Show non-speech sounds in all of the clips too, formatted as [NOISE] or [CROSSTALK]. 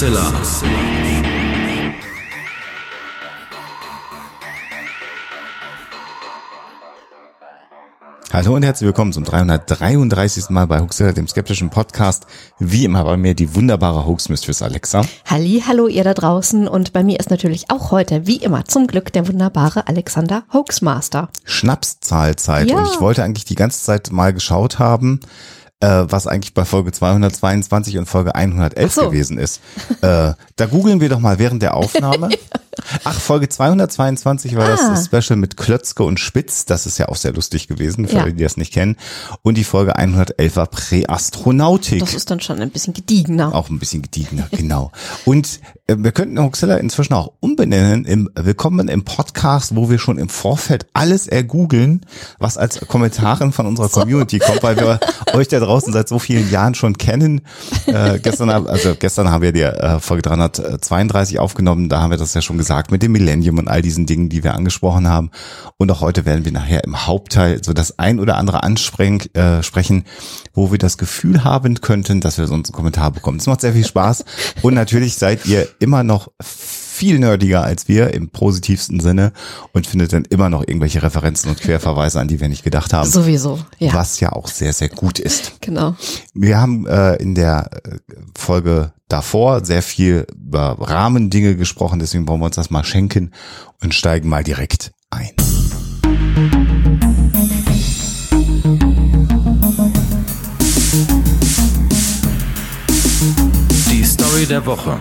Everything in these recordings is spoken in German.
Hoaxilla. Hallo und herzlich willkommen zum 333. Mal bei Hoaxilla, dem skeptischen Podcast. Wie immer bei mir die wunderbare Hoax Mistress Alexa. Halli, hallo ihr da draußen und bei mir ist natürlich auch heute, wie immer, zum Glück der wunderbare Alexander Hoaxmaster. Schnapszahlzeit. Ja. Und ich wollte eigentlich die ganze Zeit mal geschaut haben, äh, was eigentlich bei Folge 222 und Folge 111 Ach so. gewesen ist. Äh, da googeln wir doch mal während der Aufnahme. [LAUGHS] Ach, Folge 222 war Ah. das Special mit Klötzke und Spitz. Das ist ja auch sehr lustig gewesen, für Ja. alle, die das nicht kennen. Und die Folge 111 war Präastronautik. Das ist dann schon ein bisschen gediegener. Auch ein bisschen gediegener, [LAUGHS] genau. Und wir könnten Hoaxilla inzwischen auch umbenennen im Willkommen im Podcast, wo wir schon im Vorfeld alles ergoogeln, was als Kommentaren von unserer Community kommt, weil wir [LAUGHS] euch da draußen seit so vielen Jahren schon kennen. Äh, gestern, also gestern haben wir die äh, Folge 332 aufgenommen, da haben wir das ja schon gesagt mit dem Millennium und all diesen Dingen, die wir angesprochen haben. Und auch heute werden wir nachher im Hauptteil so das ein oder andere ansprechen, äh, sprechen, wo wir das Gefühl haben könnten, dass wir so einen Kommentar bekommen. Es macht sehr viel Spaß. Und natürlich seid ihr immer noch viel nerdiger als wir im positivsten Sinne und findet dann immer noch irgendwelche Referenzen und Querverweise, an die wir nicht gedacht haben. Sowieso, ja. Was ja auch sehr, sehr gut ist. Genau. Wir haben äh, in der äh, Folge davor sehr viel über Rahmendinge gesprochen, deswegen wollen wir uns das mal schenken und steigen mal direkt ein. Die Story der Woche.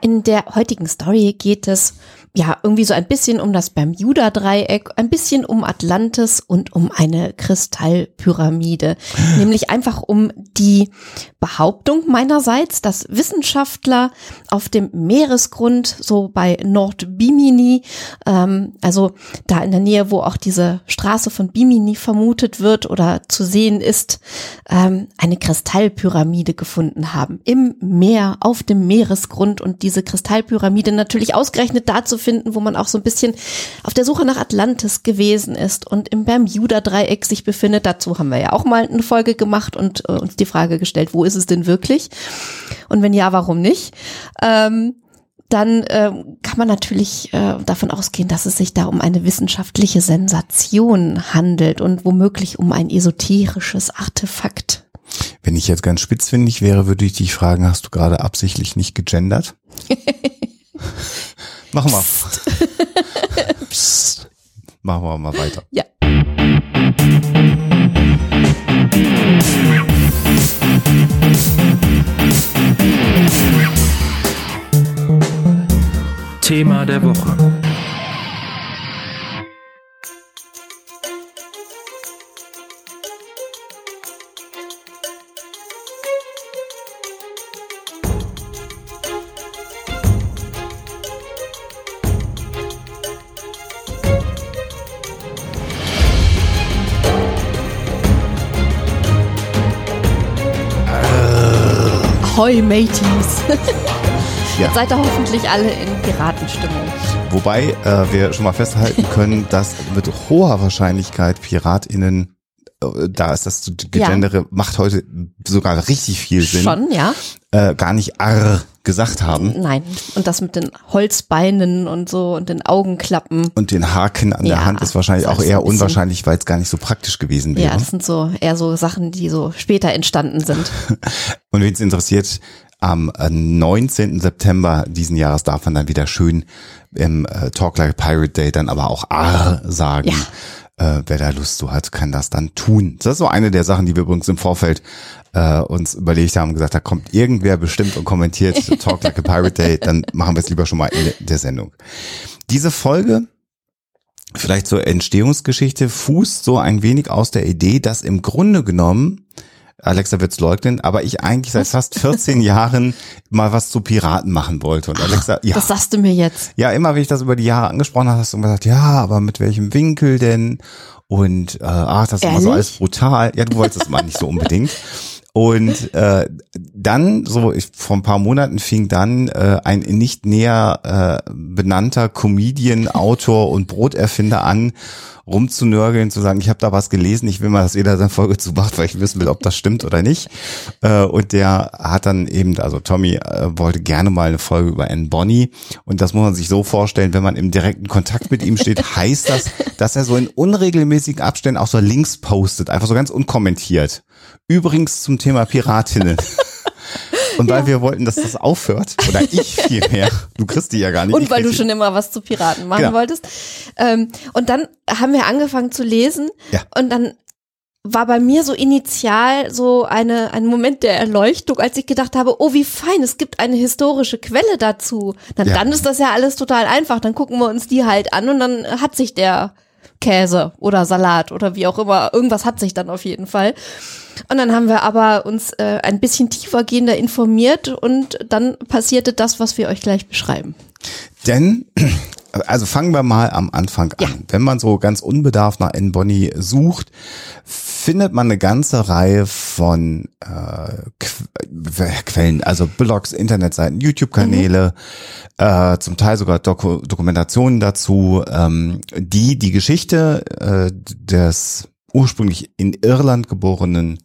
In der heutigen Story geht es ja irgendwie so ein bisschen um das Bermuda-Dreieck, ein bisschen um Atlantis und um eine Kristallpyramide. [LAUGHS] Nämlich einfach um die Behauptung meinerseits, dass Wissenschaftler auf dem Meeresgrund, so bei Nordbimini, ähm, also da in der Nähe, wo auch diese Straße von Bimini vermutet wird oder zu sehen ist, ähm, eine Kristallpyramide gefunden haben. Im Meer, auf dem Meeresgrund und diese Kristallpyramide natürlich ausgerechnet da zu finden, wo man auch so ein bisschen auf der Suche nach Atlantis gewesen ist und im Bermuda-Dreieck sich befindet. Dazu haben wir ja auch mal eine Folge gemacht und äh, uns die Frage gestellt, wo ist es denn wirklich? Und wenn ja, warum nicht? Ähm, dann ähm, kann man natürlich äh, davon ausgehen, dass es sich da um eine wissenschaftliche Sensation handelt und womöglich um ein esoterisches Artefakt. Wenn ich jetzt ganz spitzfindig wäre, würde ich dich fragen, hast du gerade absichtlich nicht gegendert? [LAUGHS] Machen wir. [LAUGHS] Psst. Machen wir mal weiter. Ja. Thema der Woche. Hoi Mateys. [LAUGHS] Ja. Seid ihr hoffentlich alle in Piratenstimmung. Wobei äh, wir schon mal festhalten können, [LAUGHS] dass mit hoher Wahrscheinlichkeit PiratInnen, da ist das Gegendere, macht heute sogar richtig viel Sinn, Schon, ja? äh, gar nicht arr gesagt haben Nein. Und das mit den Holzbeinen und so und den Augenklappen. und den Haken an der Ja, Hand ist wahrscheinlich auch eher unwahrscheinlich, weil es gar nicht so praktisch gewesen Ja, wäre. das sind so eher so Sachen, die so später entstanden sind. [LAUGHS] Und wen es interessiert, am äh, 19. September diesen Jahres darf man dann wieder schön im äh, Talk Like a Pirate Day dann aber auch R sagen. Äh, wer da Lust zu hat, kann das dann tun. Das ist so eine der Sachen, die wir übrigens im Vorfeld äh, uns überlegt haben, gesagt, da kommt irgendwer bestimmt und kommentiert [LAUGHS] Talk Like a Pirate Day, dann machen wir es lieber schon mal in der- der Sendung. Diese Folge vielleicht zur Entstehungsgeschichte fußt so ein wenig aus der Idee, dass im Grunde genommen Alexa wird's leugnen, aber ich eigentlich seit fast 14 [LAUGHS] Jahren mal was zu Piraten machen wollte. Und Alexa, ja, Das sagst du mir jetzt. ja, immer wenn ich das über die Jahre angesprochen habe, hast du immer gesagt, ja, aber mit welchem Winkel denn? Und äh, ach, das ist immer so Ehrlich? alles brutal. Ja, du wolltest es mal nicht so unbedingt. Und äh, dann, so ich, vor ein paar Monaten fing dann äh, ein nicht näher äh, benannter Comedian, Autor und Broterfinder an, rumzunörgeln, zu sagen, ich habe da was gelesen, ich will mal, dass jeder seine Folge zumacht, weil ich wissen will, ob das stimmt oder nicht. Äh, und der hat dann eben, also Tommy äh, wollte gerne mal eine Folge über Anne Bonny. Und das muss man sich so vorstellen, wenn man im direkten Kontakt mit ihm steht, heißt das, dass er so in unregelmäßigen Abständen auch so Links postet, einfach so ganz unkommentiert. Übrigens zum Thema Piratinnen. [LAUGHS] Und weil wir wollten, dass das aufhört, oder ich vielmehr, du kriegst die ja gar nicht. Und weil du schon immer was zu Piraten machen Genau. wolltest. Ähm, und dann haben wir angefangen zu lesen Ja. und dann war bei mir so initial so eine, ein Moment der Erleuchtung, als ich gedacht habe, oh wie fein, es gibt eine historische Quelle dazu. Dann, Ja. dann ist das ja alles total einfach. Dann gucken wir uns die halt an und dann hat sich der Käse oder Salat oder wie auch immer, irgendwas hat sich dann auf jeden Fall. Und dann haben wir aber uns äh, ein bisschen tiefergehender informiert und dann passierte das, was wir euch gleich beschreiben. Denn, also fangen wir mal am Anfang an. Ja. Wenn man so ganz unbedarft nach Anne Bonny sucht, findet man eine ganze Reihe von äh, Qu Quellen, also Blogs, Internetseiten, YouTube-Kanäle, äh, zum Teil sogar Doku Dokumentationen dazu, ähm, die die Geschichte äh, des ursprünglich in Irland geborenen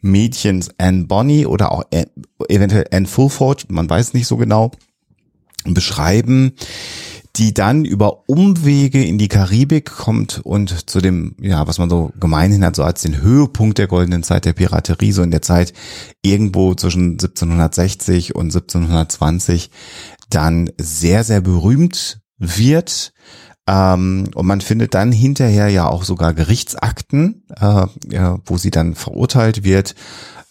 Mädchens Anne Bonny oder auch äh, eventuell Anne Fulford, man weiß nicht so genau, beschreiben, die dann über Umwege in die Karibik kommt und zu dem, ja, was man so gemeinhin hat, so als den Höhepunkt der goldenen Zeit der Piraterie, so in der Zeit irgendwo zwischen 1760 und 1720, dann sehr, sehr berühmt wird. Ähm, und man findet dann hinterher ja auch sogar Gerichtsakten, äh, ja, wo sie dann verurteilt wird.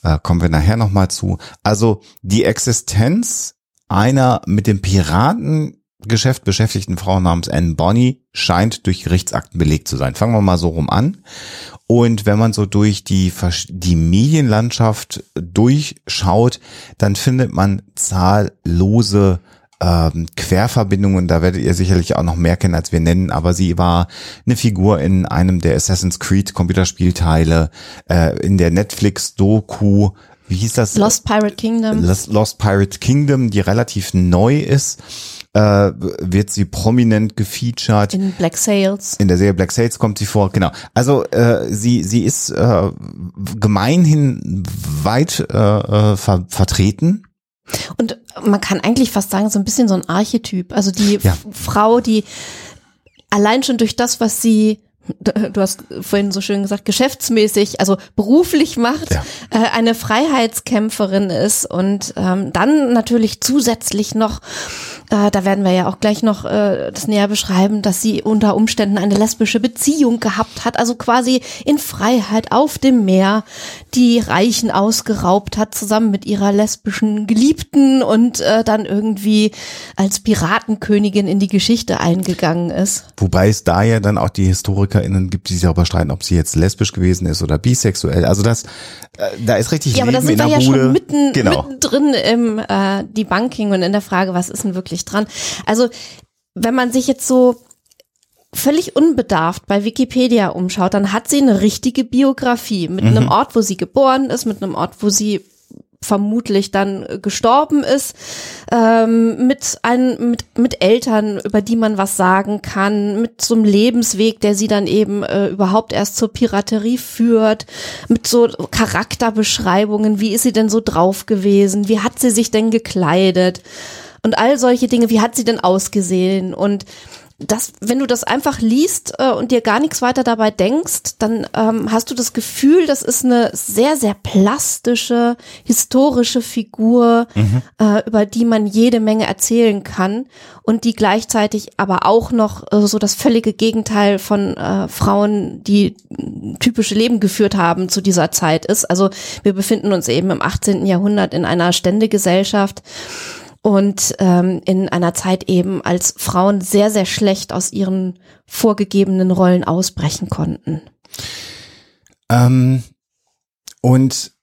Äh, kommen wir nachher nochmal zu. Also die Existenz einer mit dem Piratengeschäft beschäftigten Frau namens Anne Bonny scheint durch Gerichtsakten belegt zu sein. Fangen wir mal so rum an. Und wenn man so durch die, die Medienlandschaft durchschaut, dann findet man zahllose ähm, Querverbindungen, da werdet ihr sicherlich auch noch mehr kennen, als wir nennen, aber sie war eine Figur in einem der Assassin's Creed Computerspielteile, äh, in der Netflix-Doku, wie hieß das? Lost Pirate Kingdom. Lost Pirate Kingdom, die relativ neu ist, äh, wird sie prominent gefeatured. in Black Sails. In der Serie Black Sails kommt sie vor, genau. Also äh, sie sie ist äh, gemeinhin weit äh, äh, ver vertreten. Und man kann eigentlich fast sagen, so ein bisschen so ein Archetyp. Also die Ja. Frau, die allein schon durch das, was sie du hast vorhin so schön gesagt, geschäftsmäßig, also beruflich macht, Ja. äh, eine Freiheitskämpferin ist und ähm, dann natürlich zusätzlich noch, äh, da werden wir ja auch gleich noch äh, das näher beschreiben, dass sie unter Umständen eine lesbische Beziehung gehabt hat, also quasi in Freiheit auf dem Meer die Reichen ausgeraubt hat, zusammen mit ihrer lesbischen Geliebten und äh, dann irgendwie als Piratenkönigin in die Geschichte eingegangen ist. Wobei es da ja dann auch die HistorikerInnen gibt, die sich darüber streiten, ob sie jetzt lesbisch gewesen ist oder bisexuell. Also das, äh, da ist richtig Ja, aber Leben da sind in wir ja Bude. schon mitten, genau. mittendrin im äh, Debunking und in der Frage, was ist denn wirklich dran? Also, wenn man sich jetzt so völlig unbedarft bei Wikipedia umschaut, dann hat sie eine richtige Biografie mit Mhm. einem Ort, wo sie geboren ist, mit einem Ort, wo sie vermutlich dann äh, gestorben ist, ähm, mit, ein, mit, mit Eltern, über die man was sagen kann, mit so einem Lebensweg, der sie dann eben äh, überhaupt erst zur Piraterie führt, mit so Charakterbeschreibungen, wie ist sie denn so drauf gewesen, wie hat sie sich denn gekleidet? Und all solche Dinge, wie hat sie denn ausgesehen? Und das, wenn du das einfach liest äh, und dir gar nichts weiter dabei denkst, dann ähm, hast du das Gefühl, das ist eine sehr, sehr plastische, historische Figur, äh, über die man jede Menge erzählen kann und die gleichzeitig aber auch noch äh, so das völlige Gegenteil von äh, Frauen, die typische Leben geführt haben zu dieser Zeit ist. Also wir befinden uns eben im 18. Jahrhundert in einer Ständegesellschaft und ähm, in einer Zeit eben, als Frauen sehr, sehr schlecht aus ihren vorgegebenen Rollen ausbrechen konnten. Ähm, und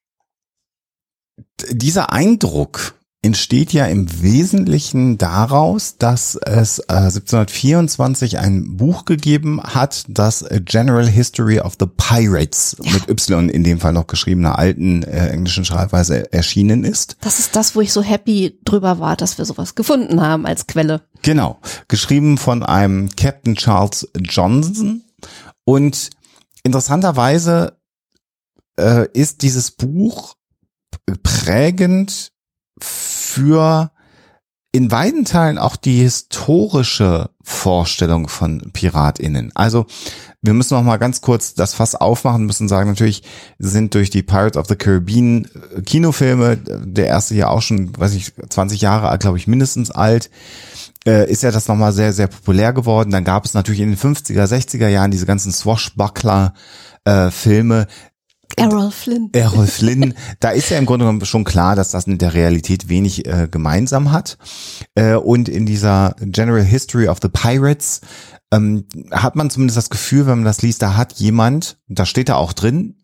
dieser Eindruck, entsteht ja im Wesentlichen daraus, dass es äh, 1724 ein Buch gegeben hat, das General History of the Pirates mit Y in dem Fall noch geschriebener alten äh, englischen Schreibweise erschienen ist. Das ist das, wo ich so happy drüber war, dass wir sowas gefunden haben als Quelle. Genau, geschrieben von einem Captain Charles Johnson und interessanterweise äh, ist dieses Buch prägend für in weiten Teilen auch die historische Vorstellung von PiratInnen. Also wir müssen noch mal ganz kurz das Fass aufmachen, müssen sagen, natürlich sind durch die Pirates of the Caribbean äh, Kinofilme, der erste ja auch schon, weiß ich, 20 Jahre alt, glaube ich, mindestens alt, äh, ist ja das nochmal sehr, sehr populär geworden. Dann gab es natürlich in den 50er, 60er Jahren diese ganzen Swashbuckler äh, Filme, Errol Flynn. Errol Flynn, da ist ja im Grunde genommen schon klar, dass das mit der Realität wenig äh, gemeinsam hat. Äh, und in dieser General History of the Pirates ähm, hat man zumindest das Gefühl, wenn man das liest, da hat jemand, da steht da auch drin,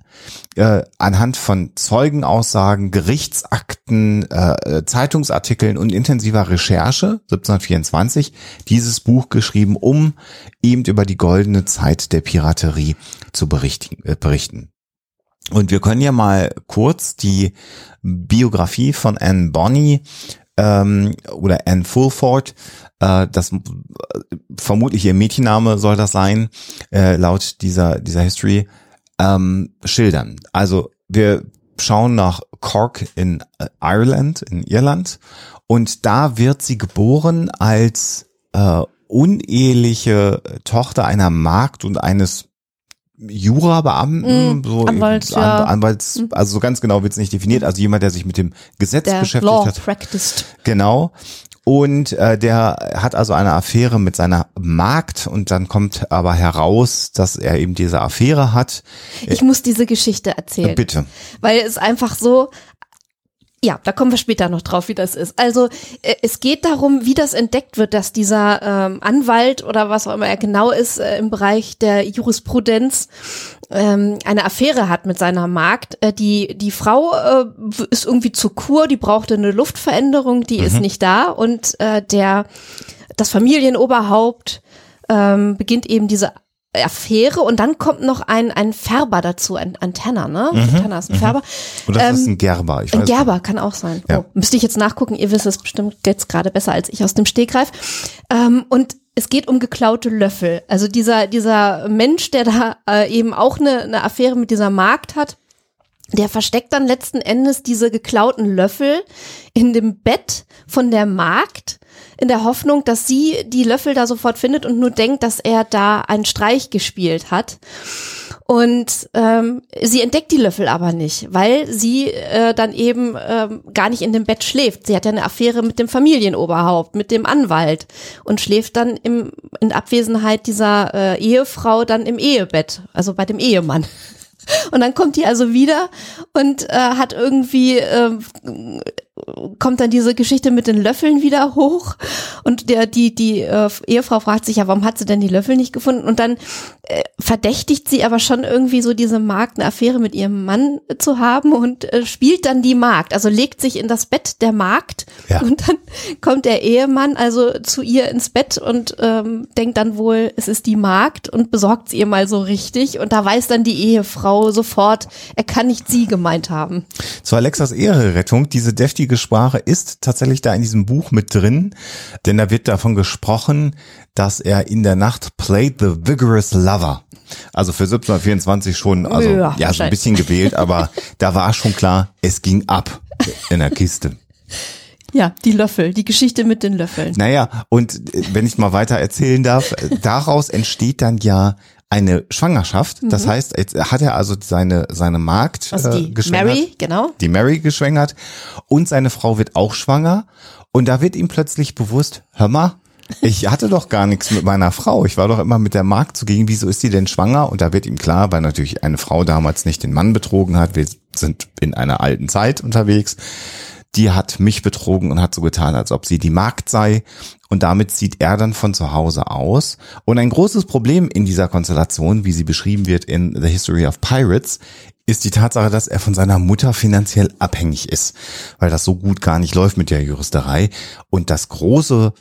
äh, anhand von Zeugenaussagen, Gerichtsakten, äh, Zeitungsartikeln und intensiver Recherche 1724 dieses Buch geschrieben, um eben über die goldene Zeit der Piraterie zu berichten. Äh, berichten. Und wir können ja mal kurz die Biografie von Anne Bonny ähm, oder Anne Fulford, äh, das vermutlich ihr Mädchenname soll das sein, äh, laut dieser dieser History ähm, schildern. Also wir schauen nach Cork in äh, Ireland, in Irland, und da wird sie geboren als äh, uneheliche Tochter einer Magd und eines Jurabeamten, Mm, so Anwalt, An, ja. Anwalts, also so ganz genau wird es nicht definiert, also jemand, der sich mit dem Gesetz Der beschäftigt Law hat. practiced. Genau. Und äh, der hat also eine Affäre mit seiner Magd und dann kommt aber heraus, dass er eben diese Affäre hat. Ich muss diese Geschichte erzählen. Bitte. Weil es einfach so, ja, da kommen wir später noch drauf, wie das ist. Also äh, es geht darum, wie das entdeckt wird, dass dieser ähm, Anwalt oder was auch immer er genau ist äh, im Bereich der Jurisprudenz ähm, eine Affäre hat mit seiner Magd. Äh, die die Frau äh, ist irgendwie zur Kur, die brauchte eine Luftveränderung, die ist nicht da und äh, der das Familienoberhaupt ähm, beginnt eben diese Affäre und dann kommt noch ein, ein Färber dazu, ein, ein Tanner, ne? Tanner ist ein Färber. Oder das Ähm, ist ein Gerber. Ich ein weiß Gerber kann auch sein. Ja. Oh, müsste ich jetzt nachgucken, ihr wisst es bestimmt jetzt gerade besser als ich aus dem Stegreif. Ähm, und es geht um geklaute Löffel. Also dieser, dieser Mensch, der da äh, eben auch eine, eine Affäre mit dieser Magd hat, der versteckt dann letzten Endes diese geklauten Löffel in dem Bett von der Magd in der Hoffnung, dass sie die Löffel da sofort findet und nur denkt, dass er da einen Streich gespielt hat. Und ähm, sie entdeckt die Löffel aber nicht, weil sie äh, dann eben ähm, gar nicht in dem Bett schläft. Sie hat ja eine Affäre mit dem Familienoberhaupt, mit dem Anwalt und schläft dann im, in Abwesenheit dieser äh, Ehefrau dann im Ehebett, also bei dem Ehemann. [LAUGHS] Und dann kommt die also wieder und äh, hat irgendwie, äh, kommt dann diese Geschichte mit den Löffeln wieder hoch. Und der, die, die äh, Ehefrau fragt sich ja, warum hat sie denn die Löffel nicht gefunden? Und dann äh, verdächtigt sie aber schon irgendwie so diese Magd eine Affäre mit ihrem Mann zu haben und äh, spielt dann die Magd, also legt sich in das Bett der Magd Ja. und dann kommt der Ehemann also zu ihr ins Bett und ähm, denkt dann wohl, es ist die Magd und besorgt sie ihr mal so richtig und da weiß dann die Ehefrau sofort, er kann nicht sie gemeint haben. Zu Alexas Ehrerettung, diese deftige Sprache ist tatsächlich da in diesem Buch mit drin, denn da wird davon gesprochen, dass er in der Nacht played the vigorous lover. Also für 1724 schon, also Ja, ja, so ein bisschen gewählt, aber da war schon klar, es ging ab in der Kiste. Ja, die Löffel, die Geschichte mit den Löffeln. Naja, und äh, wenn ich mal weiter erzählen darf, äh, daraus entsteht dann ja eine Schwangerschaft. Das heißt, jetzt hat er also seine, seine Magd Mhm. Also äh, die geschwängert. Mary, genau. die Mary geschwängert und seine Frau wird auch schwanger und da wird ihm plötzlich bewusst, hör mal, ich hatte doch gar nichts mit meiner Frau. Ich war doch immer mit der Magd zugegen. Wieso ist sie denn schwanger? Und da wird ihm klar, weil natürlich eine Frau damals nicht den Mann betrogen hat. Wir sind in einer alten Zeit unterwegs. Die hat mich betrogen und hat so getan, als ob sie die Magd sei. Und damit zieht er dann von zu Hause aus. Und ein großes Problem in dieser Konstellation, wie sie beschrieben wird in The History of Pirates, ist die Tatsache, dass er von seiner Mutter finanziell abhängig ist, weil das so gut gar nicht läuft mit der Juristerei. Und das große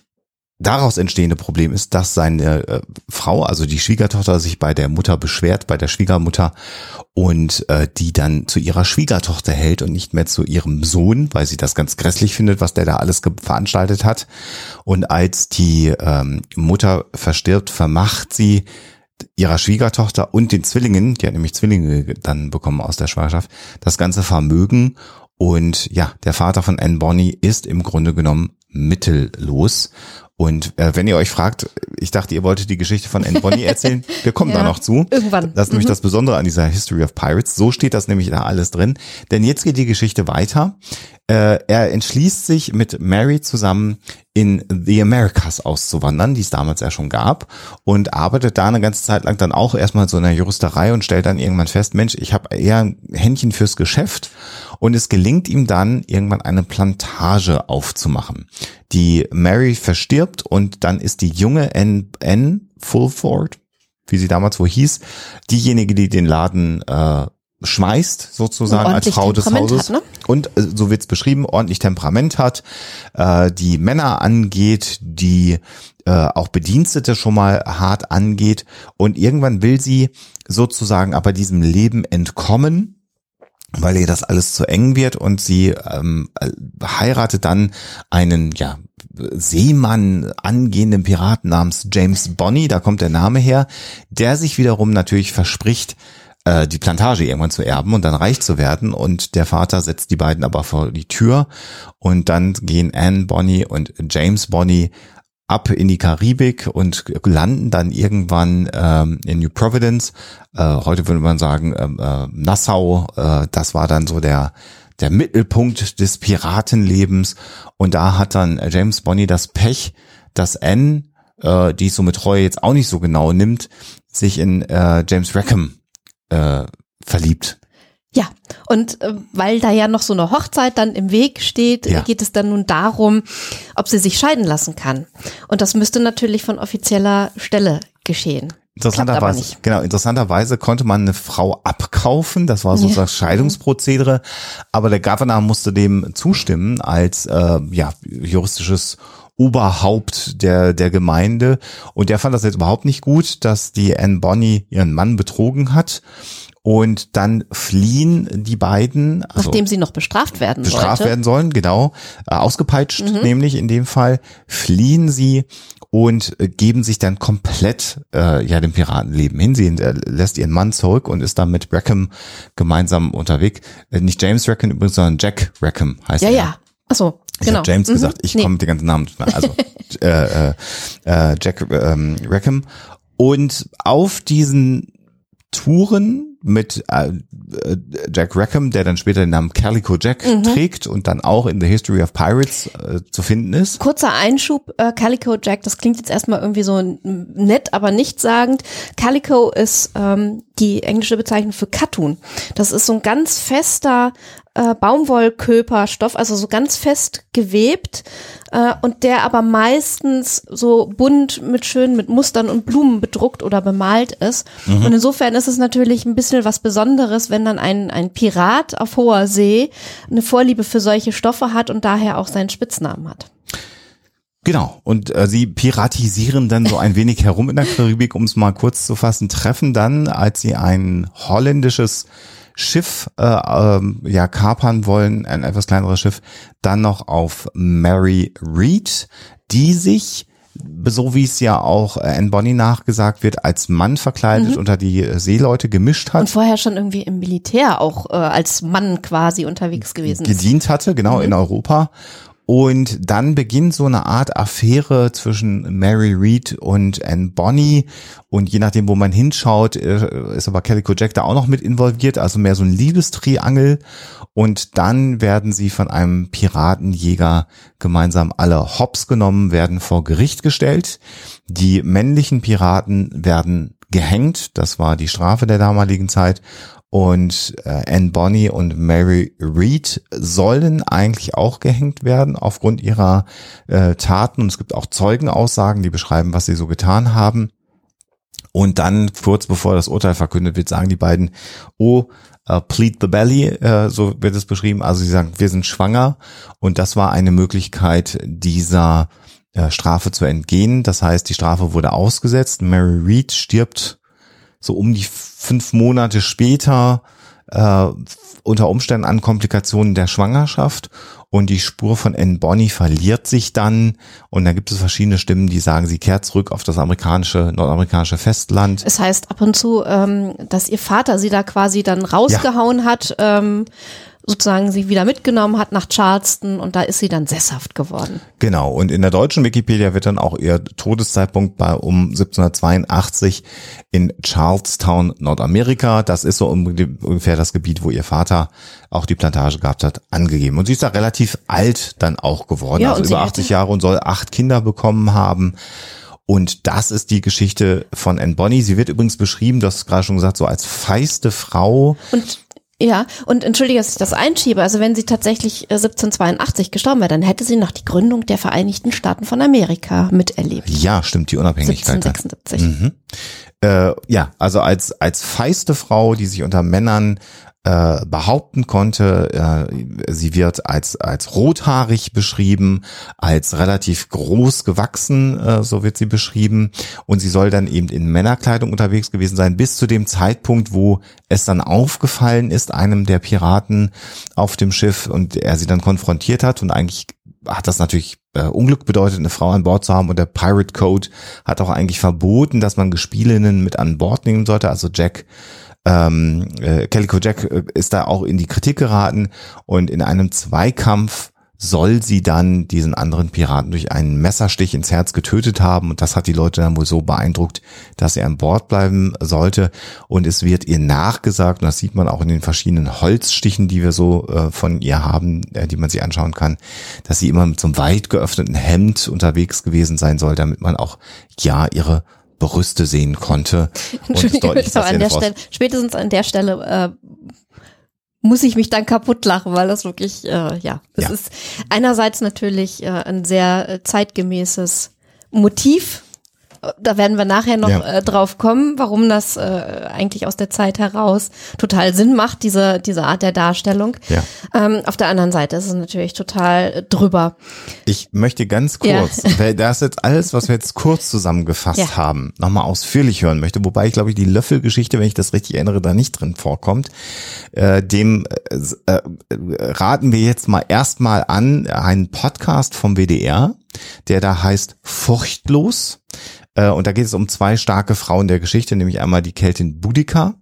daraus entstehende Problem ist, dass seine äh, Frau, also die Schwiegertochter, sich bei der Mutter beschwert, bei der Schwiegermutter und äh, die dann zu ihrer Schwiegertochter hält und nicht mehr zu ihrem Sohn, weil sie das ganz grässlich findet, was der da alles veranstaltet hat. Und als die ähm, Mutter verstirbt, vermacht sie ihrer Schwiegertochter und den Zwillingen, die hat nämlich Zwillinge dann bekommen aus der Schwangerschaft, das ganze Vermögen und ja, der Vater von Anne Bonny ist im Grunde genommen mittellos und äh, wenn ihr euch fragt, ich dachte, ihr wolltet die Geschichte von Anne Bonny erzählen, [LAUGHS] wir kommen ja, da noch zu. Irgendwann. Das ist nämlich mhm. das Besondere an dieser History of Pirates. So steht das nämlich da alles drin. Denn jetzt geht die Geschichte weiter. Äh, er entschließt sich mit Mary zusammen in The Americas auszuwandern, die es damals ja schon gab, und arbeitet da eine ganze Zeit lang dann auch erstmal so in der Juristerei und stellt dann irgendwann fest, Mensch, ich habe eher ein Händchen fürs Geschäft und es gelingt ihm dann irgendwann eine Plantage aufzumachen. Die Mary verstirbt und dann ist die junge Anne, Anne Fulford, wie sie damals wo hieß, diejenige, die den Laden äh, schmeißt, sozusagen als Frau des Hauses. Hat, ne? Und äh, so wird's beschrieben, ordentlich Temperament hat, äh, die Männer angeht, die äh, auch Bedienstete schon mal hart angeht. Und irgendwann will sie sozusagen aber diesem Leben entkommen weil ihr das alles zu eng wird und sie ähm, äh, heiratet dann einen ja Seemann angehenden Piraten namens James Bonney, da kommt der Name her, der sich wiederum natürlich verspricht, äh, die Plantage irgendwann zu erben und dann reich zu werden. Und der Vater setzt die beiden aber vor die Tür und dann gehen Anne Bonny und James Bonny ab in die Karibik und landen dann irgendwann ähm, in New Providence. Äh, heute würde man sagen ähm, äh, Nassau. Äh, das war dann so der der Mittelpunkt des Piratenlebens. Und da hat dann James Bonny das Pech, dass Anne, äh, die es so mit Treue jetzt auch nicht so genau nimmt, sich in äh, James Rackham äh, verliebt. Ja, und äh, weil da ja noch so eine Hochzeit dann im Weg steht, ja. geht es dann nun darum, ob sie sich scheiden lassen kann. Und das müsste natürlich von offizieller Stelle geschehen. Interessanterweise, genau, interessanterweise konnte man eine Frau abkaufen, das war so ja. Scheidungsprozedere, aber der Governor musste dem zustimmen als äh, ja juristisches Oberhaupt der, der Gemeinde. Und der fand das jetzt überhaupt nicht gut, dass die Anne Bonny ihren Mann betrogen hat. Und dann fliehen die beiden. Also Nachdem sie noch bestraft werden Bestraft sollte. werden sollen, genau. Äh, ausgepeitscht mhm. nämlich in dem Fall. Fliehen sie und äh, geben sich dann komplett äh, ja dem Piratenleben hin. Sie äh, lässt ihren Mann zurück und ist dann mit Rackham gemeinsam unterwegs. Äh, nicht James Rackham übrigens, sondern Jack Rackham heißt ja, er. Ja, ja. Achso, ich genau. habe James mhm. gesagt, ich nee. komme mit den ganzen Namen. Also äh, äh, äh, Jack ähm, Rackham. Und auf diesen Touren mit äh, äh, Jack Rackham, der dann später den Namen Calico Jack mhm. trägt und dann auch in The History of Pirates äh, zu finden ist. Kurzer Einschub, äh, Calico Jack, das klingt jetzt erstmal irgendwie so nett, aber nichtssagend. Calico ist ähm, die englische Bezeichnung für Cartoon. Das ist so ein ganz fester äh, Baumwollköperstoff, also so ganz fest gewebt äh, und der aber meistens so bunt mit schön mit Mustern und Blumen bedruckt oder bemalt ist. Mhm. Und insofern ist es natürlich ein bisschen was Besonderes, wenn dann ein, ein Pirat auf hoher See eine Vorliebe für solche Stoffe hat und daher auch seinen Spitznamen hat. Genau. Und äh, sie piratisieren dann so ein wenig herum in der Karibik, um es mal kurz zu fassen, treffen dann, als sie ein holländisches Schiff äh, ähm, ja kapern wollen, ein etwas kleineres Schiff, dann noch auf Mary Reed, die sich so wie es ja auch Anne Bonny nachgesagt wird, als Mann verkleidet mhm. unter die Seeleute gemischt hat. Und vorher schon irgendwie im Militär auch äh, als Mann quasi unterwegs gewesen ist. Gedient hatte, genau, mhm. in Europa. Und dann beginnt so eine Art Affäre zwischen Mary Reed und Anne Bonny. Und je nachdem, wo man hinschaut, äh, ist aber Calico Jack da auch noch mit involviert, also mehr so ein Liebestriangel. Und dann werden sie von einem Piratenjäger gemeinsam alle hops genommen, werden vor Gericht gestellt. Die männlichen Piraten werden gehängt. Das war die Strafe der damaligen Zeit. Und äh, Anne Bonny und Mary Reed sollen eigentlich auch gehängt werden aufgrund ihrer äh, Taten. Und es gibt auch Zeugenaussagen, die beschreiben, was sie so getan haben. Und dann, kurz bevor das Urteil verkündet wird, sagen die beiden, oh, uh, plead the belly, uh, so wird es beschrieben. Also sie sagen, wir sind schwanger. Und das war eine Möglichkeit dieser uh, Strafe zu entgehen. Das heißt, die Strafe wurde ausgesetzt. Mary Reed stirbt so um die fünf Monate später äh, unter Umständen an Komplikationen der Schwangerschaft und die Spur von Anne Bonny verliert sich dann und da gibt es verschiedene Stimmen, die sagen, sie kehrt zurück auf das amerikanische, nordamerikanische Festland. Es heißt ab und zu, ähm, dass ihr Vater sie da quasi dann rausgehauen ja. hat. Ähm, sozusagen sie wieder mitgenommen hat nach Charleston und da ist sie dann sesshaft geworden. Genau. Und in der deutschen Wikipedia wird dann auch ihr Todeszeitpunkt bei um 1782 in Charlestown, Nordamerika. Das ist so ungefähr das Gebiet, wo ihr Vater auch die Plantage gehabt hat, angegeben. Und sie ist da relativ alt dann auch geworden, ja, also über 80 Jahre und soll acht Kinder bekommen haben. Und das ist die Geschichte von Anne Bonny. Sie wird übrigens beschrieben, du hast gerade schon gesagt, so als feiste Frau. Und ja, und entschuldige, dass ich das einschiebe. Also wenn sie tatsächlich 1782 äh, gestorben wäre, dann hätte sie noch die Gründung der Vereinigten Staaten von Amerika miterlebt. Ja, stimmt, die Unabhängigkeit. 1776. Mhm. Äh, ja, also als, als feiste Frau, die sich unter Männern äh, behaupten konnte. Äh, sie wird als, als rothaarig beschrieben, als relativ groß gewachsen, äh, so wird sie beschrieben. Und sie soll dann eben in Männerkleidung unterwegs gewesen sein, bis zu dem Zeitpunkt, wo es dann aufgefallen ist, einem der Piraten auf dem Schiff und er sie dann konfrontiert hat und eigentlich hat das natürlich äh, Unglück bedeutet, eine Frau an Bord zu haben und der Pirate Code hat auch eigentlich verboten, dass man Gespielinnen mit an Bord nehmen sollte. Also Jack ähm, äh, Calico Jack äh, ist da auch in die Kritik geraten und in einem Zweikampf soll sie dann diesen anderen Piraten durch einen Messerstich ins Herz getötet haben. Und das hat die Leute dann wohl so beeindruckt, dass er an Bord bleiben sollte. Und es wird ihr nachgesagt und das sieht man auch in den verschiedenen Holzstichen, die wir so äh, von ihr haben, äh, die man sich anschauen kann, dass sie immer mit so einem weit geöffneten Hemd unterwegs gewesen sein soll, damit man auch ja ihre Brüste sehen konnte. Entschuldigung, und an der Stelle, spätestens an der Stelle äh, muss ich mich dann kaputt lachen, weil das wirklich, äh, ja, es ja. ist einerseits natürlich äh, ein sehr äh, zeitgemäßes Motiv, da werden wir nachher noch ja. äh, drauf kommen, warum das äh, eigentlich aus der Zeit heraus total Sinn macht, diese, diese Art der Darstellung. Ja. Ähm, auf der anderen Seite ist es natürlich total äh, drüber. Ich möchte ganz kurz, ja. weil das jetzt alles, was wir jetzt kurz zusammengefasst ja. haben, nochmal ausführlich hören möchte, wobei ich glaube ich die Löffelgeschichte, wenn ich das richtig erinnere, da nicht drin vorkommt. Äh, dem äh, äh raten wir jetzt mal erstmal an, einen Podcast vom WDR, der da heißt Furchtlos. Äh, und da geht es um zwei starke Frauen der Geschichte, nämlich einmal die Keltin Boudica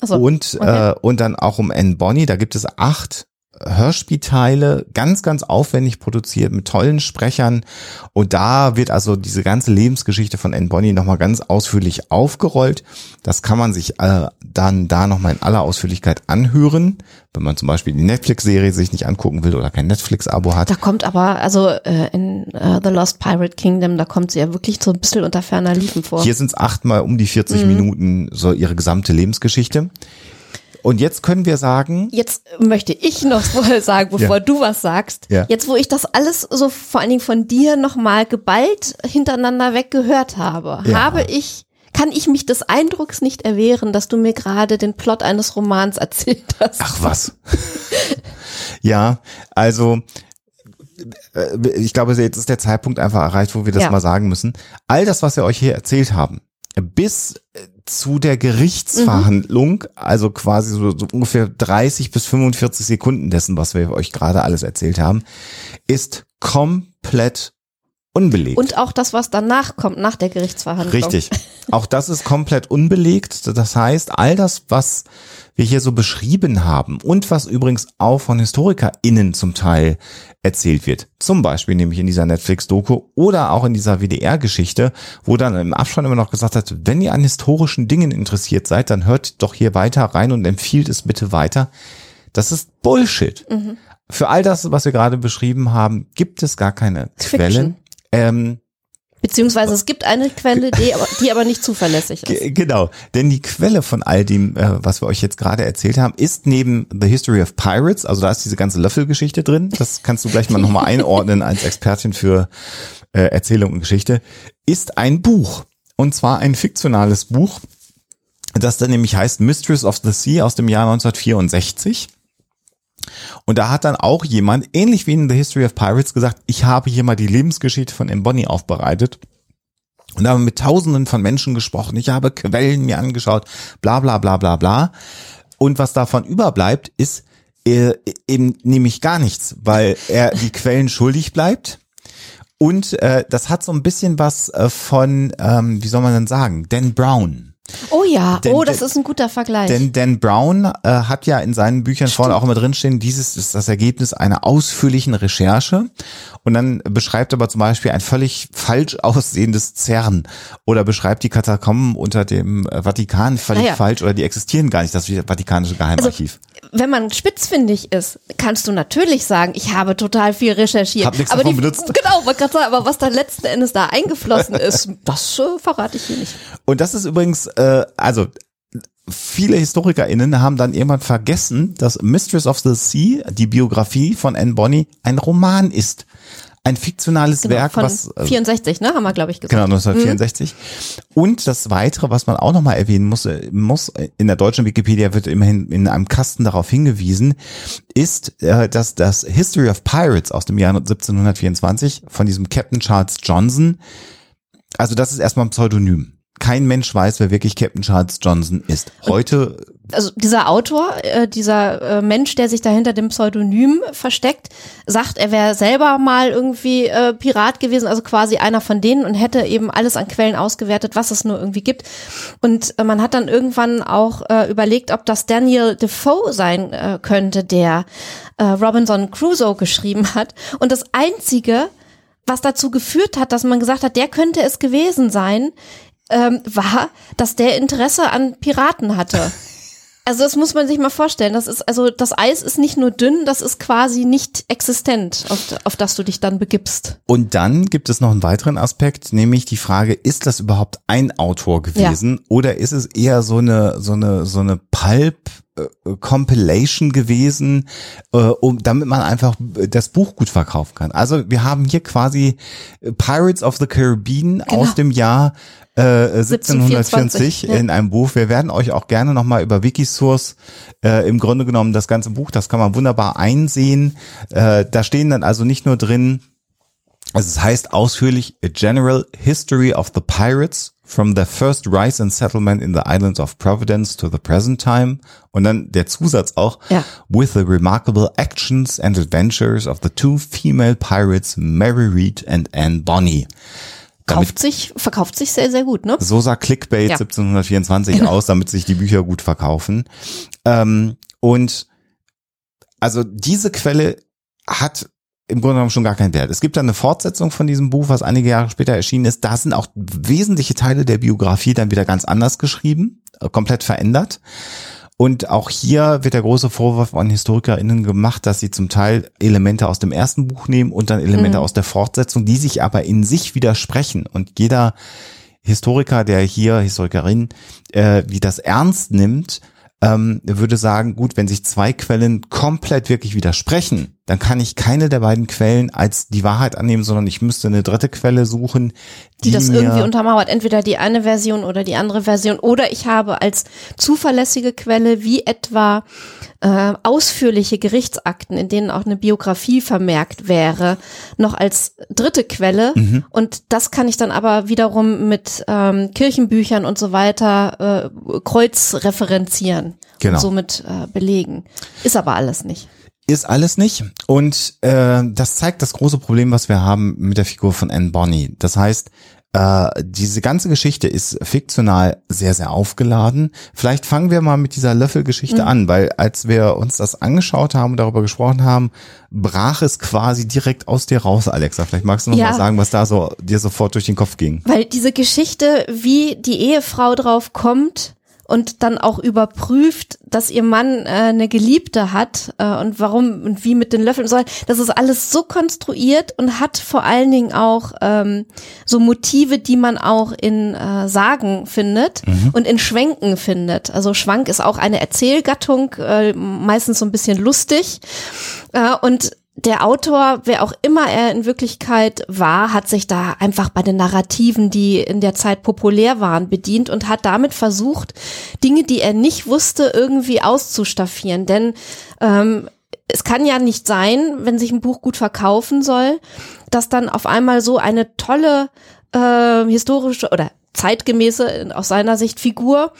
so, und, okay. äh, und dann auch um Anne Bonny. Da gibt es acht Hörspielteile, ganz, ganz aufwendig produziert mit tollen Sprechern. Und da wird also diese ganze Lebensgeschichte von Anne Bonny nochmal ganz ausführlich aufgerollt. Das kann man sich äh, dann da nochmal in aller Ausführlichkeit anhören, wenn man zum Beispiel die Netflix-Serie sich nicht angucken will oder kein Netflix-Abo hat. Da kommt aber, also äh, in äh, The Lost Pirate Kingdom, da kommt sie ja wirklich so ein bisschen unter ferner Liefen vor. Hier sind es achtmal um die 40 mhm. Minuten so ihre gesamte Lebensgeschichte. Und jetzt können wir sagen. Jetzt möchte ich noch [LAUGHS] vorher sagen, bevor ja. du was sagst. Ja. Jetzt, wo ich das alles so vor allen Dingen von dir nochmal geballt hintereinander weggehört habe, ja. habe ich kann ich mich des Eindrucks nicht erwehren, dass du mir gerade den Plot eines Romans [LAUGHS] erzählt hast. Ach was. ja, also äh, ich glaube, jetzt ist der Zeitpunkt einfach erreicht, wo wir das ja. mal sagen müssen. All das, was wir euch hier erzählt haben, bis zu der Gerichtsverhandlung, mhm. also quasi so, so, ungefähr 30 bis 45 Sekunden dessen, was wir euch gerade alles erzählt haben, ist komplett unbelegt. Und auch das, was danach kommt, nach der Gerichtsverhandlung. Richtig. [LAUGHS] Auch das ist komplett unbelegt. Das heißt, all das, was wir hier so beschrieben haben und was übrigens auch von HistorikerInnen zum Teil erzählt wird. Zum Beispiel nämlich in dieser Netflix-Doku oder auch in dieser WDR-Geschichte, wo dann im Abspann immer noch gesagt hat, wenn ihr an historischen Dingen interessiert seid, dann hört doch hier weiter rein und empfiehlt es bitte weiter. Das ist Bullshit. Mhm. Für all das, was wir gerade beschrieben haben, gibt es gar keine Quellen. Ähm, Beziehungsweise es gibt eine Quelle, die aber, die aber nicht zuverlässig ist. Ge- Genau, denn die Quelle von all dem, äh, was wir euch jetzt gerade erzählt haben, ist neben The History of Pirates, also da ist diese ganze Löffelgeschichte drin, das kannst du gleich mal nochmal [LAUGHS] einordnen als Expertin für äh, Erzählung und Geschichte, ist ein Buch. Und zwar ein fiktionales Buch, das dann nämlich heißt Mistress of the Sea aus dem Jahr 1964. Und da hat dann auch jemand, ähnlich wie in The History of Pirates, gesagt, ich habe hier mal die Lebensgeschichte von M. Bonny aufbereitet und habe mit Tausenden von Menschen gesprochen. Ich habe Quellen mir angeschaut, bla bla bla bla bla. Und was davon überbleibt, ist äh, eben nämlich gar nichts, weil er die Quellen schuldig bleibt. Und äh, das hat so ein bisschen was äh, von, ähm, wie soll man denn sagen, Dan Brown. Oh ja, Denn- oh, das denn- ist ein guter Vergleich. Denn Dan Brown äh, hat ja in seinen Büchern vorne auch immer drinstehen, dieses ist das Ergebnis einer ausführlichen Recherche. Und dann beschreibt aber zum Beispiel ein völlig falsch aussehendes CERN oder beschreibt die Katakomben unter dem äh, Vatikan völlig Naja. falsch oder die existieren gar nicht, das Vatikanische Geheimarchiv. Wenn man spitzfindig ist, kannst du natürlich sagen, ich habe total viel recherchiert. Hab nichts aber davon die, benutzt. Genau, wollte gerade sagen, aber was dann letzten Endes da [LAUGHS] eingeflossen ist, das äh, verrate ich hier nicht. Und das ist übrigens, äh, also viele HistorikerInnen haben dann irgendwann vergessen, dass Mistress of the Sea, die Biografie von Anne Bonny, ein Roman ist. Ein fiktionales Genau, Werk, von was äh, 64, ne, haben wir glaube ich gesagt. Genau, 1964. Und das Weitere, was man auch nochmal erwähnen muss, äh, muss, äh, in der deutschen Wikipedia wird immerhin in einem Kasten darauf hingewiesen, ist, äh, dass das History of Pirates aus dem Jahr 1724 von diesem Captain Charles Johnson, also das ist erstmal ein Pseudonym. Kein Mensch weiß, wer wirklich Captain Charles Johnson ist. Heute Also dieser Autor, äh, dieser äh, Mensch, der sich da hinter dem Pseudonym versteckt, sagt, er wäre selber mal irgendwie äh, Pirat gewesen, also quasi einer von denen und hätte eben alles an Quellen ausgewertet, was es nur irgendwie gibt. Und äh, man hat dann irgendwann auch äh, überlegt, ob das Daniel Defoe sein äh, könnte, der Robinson Crusoe geschrieben hat. Und das Einzige, was dazu geführt hat, dass man gesagt hat, der könnte es gewesen sein, ähm, war, dass der Interesse an Piraten hatte. [LAUGHS] Also das muss man sich mal vorstellen. Das ist also das Eis ist nicht nur dünn, das ist quasi nicht existent, auf, auf das du dich dann begibst. Und dann gibt es noch einen weiteren Aspekt, nämlich die Frage, ist das überhaupt ein Autor gewesen oder ist es eher so eine so eine so eine Pulp äh, Compilation gewesen, äh, um damit man einfach das Buch gut verkaufen kann. Also wir haben hier quasi äh, Pirates of the Caribbean aus dem Jahr äh, 1740 ja. in einem Buch. Wir werden euch auch gerne nochmal über Wikisource äh, im Grunde genommen das ganze Buch, das kann man wunderbar einsehen. Äh, da stehen dann also nicht nur drin, also es heißt ausführlich A General History of the Pirates from their first rise and settlement in the islands of Providence to the present time. Und dann der Zusatz auch, Ja. with the remarkable actions and adventures of the two female pirates, Mary Read and Anne Bonny. Damit Kauft sich, verkauft sich sehr, sehr gut, ne? so sah Clickbait Ja. 1724 [LAUGHS] aus, damit sich die Bücher gut verkaufen. Ähm, und also diese Quelle hat im Grunde genommen schon gar keinen Wert. Es gibt dann eine Fortsetzung von diesem Buch, was einige Jahre später erschienen ist. Da sind auch wesentliche Teile der Biografie dann wieder ganz anders geschrieben, äh, komplett verändert. Und auch hier wird der große Vorwurf an HistorikerInnen gemacht, dass sie zum Teil Elemente aus dem ersten Buch nehmen und dann Elemente aus der Fortsetzung, die sich aber in sich widersprechen. Und jeder Historiker, der hier, Historikerin, äh, die das ernst nimmt, ähm, würde sagen, gut, wenn sich zwei Quellen komplett wirklich widersprechen, dann kann ich keine der beiden Quellen als die Wahrheit annehmen, sondern ich müsste eine dritte Quelle suchen, die, die das irgendwie untermauert. Entweder die eine Version oder die andere Version. Oder ich habe als zuverlässige Quelle wie etwa äh, ausführliche Gerichtsakten, in denen auch eine Biografie vermerkt wäre, noch als dritte Quelle. Mhm. Und das kann ich dann aber wiederum mit ähm, Kirchenbüchern und so weiter äh, kreuzreferenzieren Genau. und somit äh, belegen. Ist aber alles nicht. Ist alles nicht. Und äh, das zeigt das große Problem, was wir haben mit der Figur von Anne Bonny. Das heißt, äh, diese ganze Geschichte ist fiktional sehr, sehr aufgeladen. Vielleicht fangen wir mal mit dieser Löffelgeschichte an, weil als wir uns das angeschaut haben und darüber gesprochen haben, brach es quasi direkt aus dir raus, Alexa. Vielleicht magst du noch Ja. mal sagen, was da so dir sofort durch den Kopf ging. Weil diese Geschichte, wie die Ehefrau drauf kommt und dann auch überprüft, dass ihr Mann äh, eine Geliebte hat äh, und warum und wie mit den Löffeln soll. Das ist alles so konstruiert und hat vor allen Dingen auch ähm, so Motive, die man auch in äh, Sagen findet und in Schwenken findet. Also Schwank ist auch eine Erzählgattung, äh, meistens so ein bisschen lustig äh, und der Autor, wer auch immer er in Wirklichkeit war, hat sich da einfach bei den Narrativen, die in der Zeit populär waren, bedient und hat damit versucht, Dinge, die er nicht wusste, irgendwie auszustaffieren. Denn ähm, es kann ja nicht sein, wenn sich ein Buch gut verkaufen soll, dass dann auf einmal so eine tolle äh, historische oder zeitgemäße aus seiner Sicht Figur,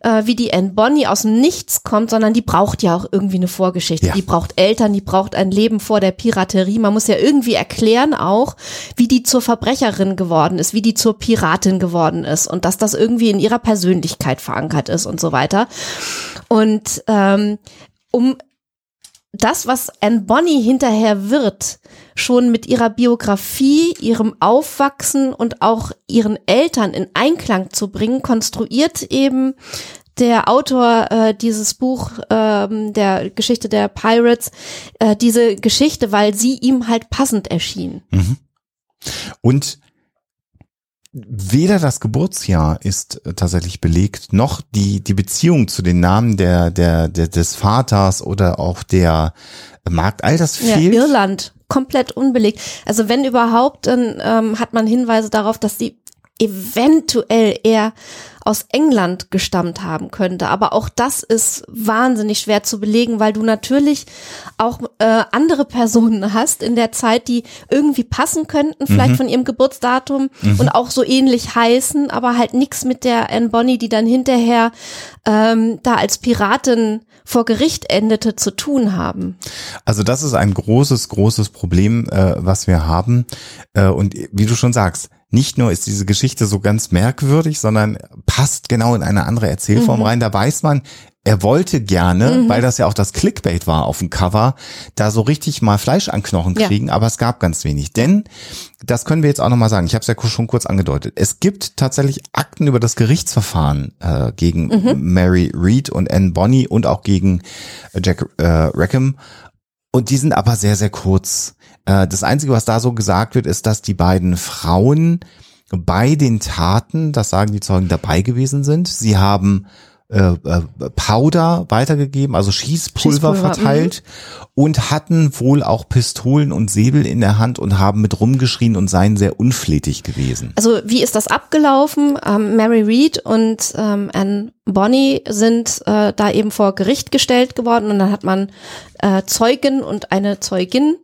äh, wie die Anne Bonny aus dem Nichts kommt, sondern die braucht ja auch irgendwie eine Vorgeschichte. Ja. Die braucht Eltern, die braucht ein Leben vor der Piraterie. Man muss ja irgendwie erklären auch, wie die zur Verbrecherin geworden ist, wie die zur Piratin geworden ist und dass das irgendwie in ihrer Persönlichkeit verankert ist und so weiter. Und ähm, um das, was Anne Bonny hinterher wird, schon mit ihrer Biografie, ihrem Aufwachsen und auch ihren Eltern in Einklang zu bringen, konstruiert eben der Autor äh, dieses Buch ähm, der Geschichte der Pirates äh, diese Geschichte, weil sie ihm halt passend erschien. Und weder das Geburtsjahr ist äh, tatsächlich belegt, noch die, die Beziehung zu den Namen der, der, der, des Vaters oder auch der Markt. All das Ja, fehlt. Irland, komplett unbelegt. Also wenn überhaupt, dann ähm, hat man Hinweise darauf, dass sie eventuell eher aus England gestammt haben könnte. Aber auch das ist wahnsinnig schwer zu belegen, weil du natürlich auch äh, andere Personen [LAUGHS] hast in der Zeit, die irgendwie passen könnten, vielleicht von ihrem Geburtsdatum und auch so ähnlich heißen, aber halt nichts mit der Anne Bonny, die dann hinterher ähm, da als Piratin vor Gericht endete, zu tun haben. Also das ist ein großes, großes Problem, äh, was wir haben. Äh, und wie du schon sagst, nicht nur ist diese Geschichte so ganz merkwürdig, sondern passt genau in eine andere Erzählform rein. Da weiß man, er wollte gerne, weil das ja auch das Clickbait war auf dem Cover, da so richtig mal Fleisch an Knochen Ja. kriegen, aber es gab ganz wenig. Denn, das können wir jetzt auch nochmal sagen, ich habe es ja schon kurz angedeutet, es gibt tatsächlich Akten über das Gerichtsverfahren äh, gegen Mary Read und Anne Bonny und auch gegen Jack äh, Rackham. Und die sind aber sehr, sehr kurz. Äh, das Einzige, was da so gesagt wird, ist, dass die beiden Frauen bei den Taten, das sagen die Zeugen, dabei gewesen sind. Sie haben äh, äh, Powder weitergegeben, also Schießpulver, Schießpulver, verteilt und hatten wohl auch Pistolen und Säbel in der Hand und haben mit rumgeschrien und seien sehr unflätig gewesen. Also wie ist das abgelaufen? Ähm, Mary Read und ähm, Anne Bonny sind äh, da eben vor Gericht gestellt geworden und dann hat man äh, Zeugen und eine Zeugin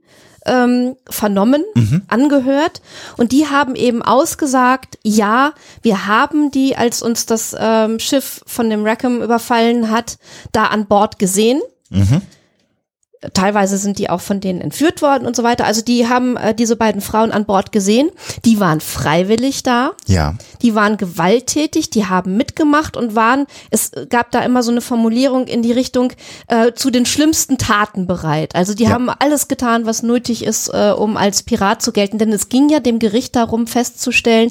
ähm, vernommen, angehört. Und die haben eben ausgesagt, ja, wir haben die, als uns das ähm, Schiff von dem Rackham überfallen hat, da an Bord gesehen. Teilweise sind die auch von denen entführt worden und so weiter. Also die haben äh, diese beiden Frauen an Bord gesehen. Die waren freiwillig da. Ja. Die waren gewalttätig, die haben mitgemacht und waren, es gab da immer so eine Formulierung in die Richtung, äh, zu den schlimmsten Taten bereit. Also die Ja. haben alles getan, was nötig ist, äh, um als Pirat zu gelten. Denn es ging ja dem Gericht darum festzustellen,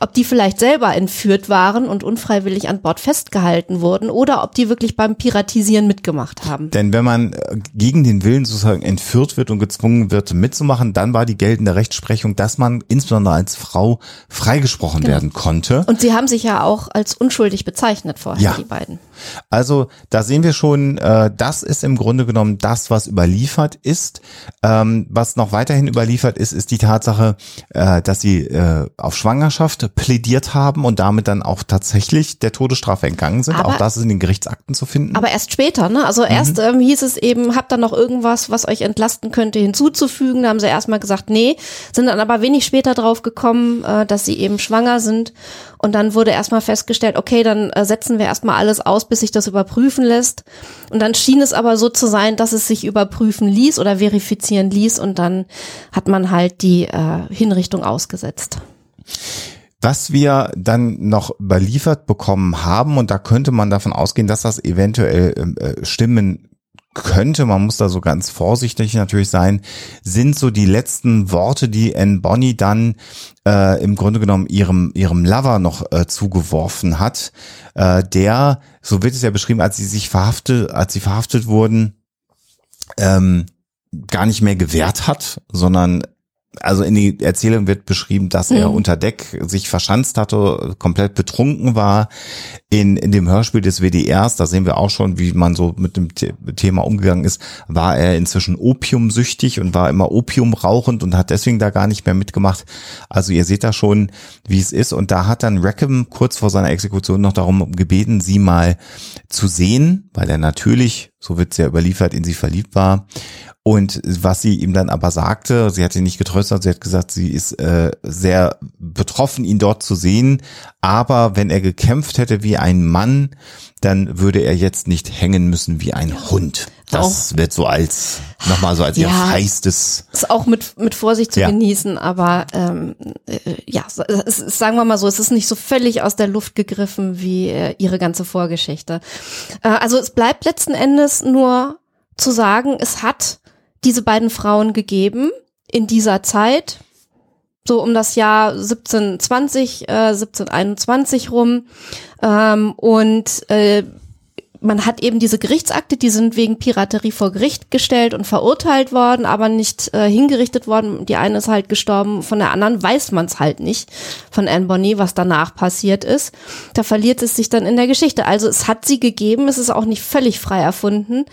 ob die vielleicht selber entführt waren und unfreiwillig an Bord festgehalten wurden oder ob die wirklich beim Piratisieren mitgemacht haben. Denn wenn man äh, gegen den Willen sozusagen entführt wird und gezwungen wird mitzumachen, dann war die geltende Rechtsprechung, dass man insbesondere als Frau freigesprochen Genau. werden konnte. Und sie haben sich ja auch als unschuldig bezeichnet vorher, Ja. die beiden. Also da sehen wir schon, äh, das ist im Grunde genommen das, was überliefert ist. Ähm, was noch weiterhin überliefert ist, ist die Tatsache, äh, dass sie äh, auf Schwangerschaft plädiert haben und damit dann auch tatsächlich der Todesstrafe entgangen sind. Aber- auch das ist in den Gerichtsakten zu finden. Aber erst später, ne? Mhm. Also erst ähm, hieß es eben, habt ihr noch irgendwas, was euch entlasten könnte, hinzuzufügen. Da haben sie erstmal gesagt, nee, sind dann aber wenig später drauf gekommen, äh, dass sie eben schwanger sind. Und dann wurde erstmal festgestellt, okay, dann äh, setzen wir erstmal alles aus, bis sich das überprüfen lässt. Und dann schien es aber so zu sein, dass es sich überprüfen ließ oder verifizieren ließ und dann hat man halt die äh, Hinrichtung ausgesetzt. Was wir dann noch überliefert bekommen haben, und da könnte man davon ausgehen, dass das eventuell ähm, äh, stimmen könnte, man muss da so ganz vorsichtig natürlich sein, sind so die letzten Worte, die Anne Bonny dann äh, im Grunde genommen ihrem ihrem Lover noch äh, zugeworfen hat, äh, der so wird es ja beschrieben, als sie sich verhaftet, als sie verhaftet wurden, ähm, gar nicht mehr gewehrt hat, sondern also in die Erzählung wird beschrieben, dass er Mhm. unter Deck sich verschanzt hatte, komplett betrunken war. In, in dem Hörspiel des WDRs, da sehen wir auch schon, wie man so mit dem The Thema umgegangen ist, war er inzwischen opiumsüchtig und war immer Opium rauchend und hat deswegen da gar nicht mehr mitgemacht. Also ihr seht da schon, wie es ist. Und da hat dann Rackham kurz vor seiner Exekution noch darum gebeten, sie mal zu sehen, weil er natürlich, so wird es ja überliefert, in sie verliebt war. Und was sie ihm dann aber sagte, sie hat ihn nicht getröstet, sie hat gesagt, sie ist äh, sehr betroffen, ihn dort zu sehen. Aber wenn er gekämpft hätte wie ein Mann, dann würde er jetzt nicht hängen müssen wie ein Hund. Das wird so als, nochmal so als ihr Ja. feistes, ist auch mit, mit Vorsicht zu Ja. genießen, aber ähm, äh, ja, es sagen wir mal so, es ist nicht so völlig aus der Luft gegriffen wie äh, ihre ganze Vorgeschichte. Äh, also es bleibt letzten Endes nur zu sagen, es hat diese beiden Frauen gegeben in dieser Zeit, so um das Jahr 1720, äh, 1721 rum. Ähm, und äh, man hat eben diese Gerichtsakte, die sind wegen Piraterie vor Gericht gestellt und verurteilt worden, aber nicht äh, hingerichtet worden. Die eine ist halt gestorben, von der anderen weiß man es halt nicht von Anne Bonny, was danach passiert ist. Da verliert es sich dann in der Geschichte. Also es hat sie gegeben, es ist auch nicht völlig frei erfunden,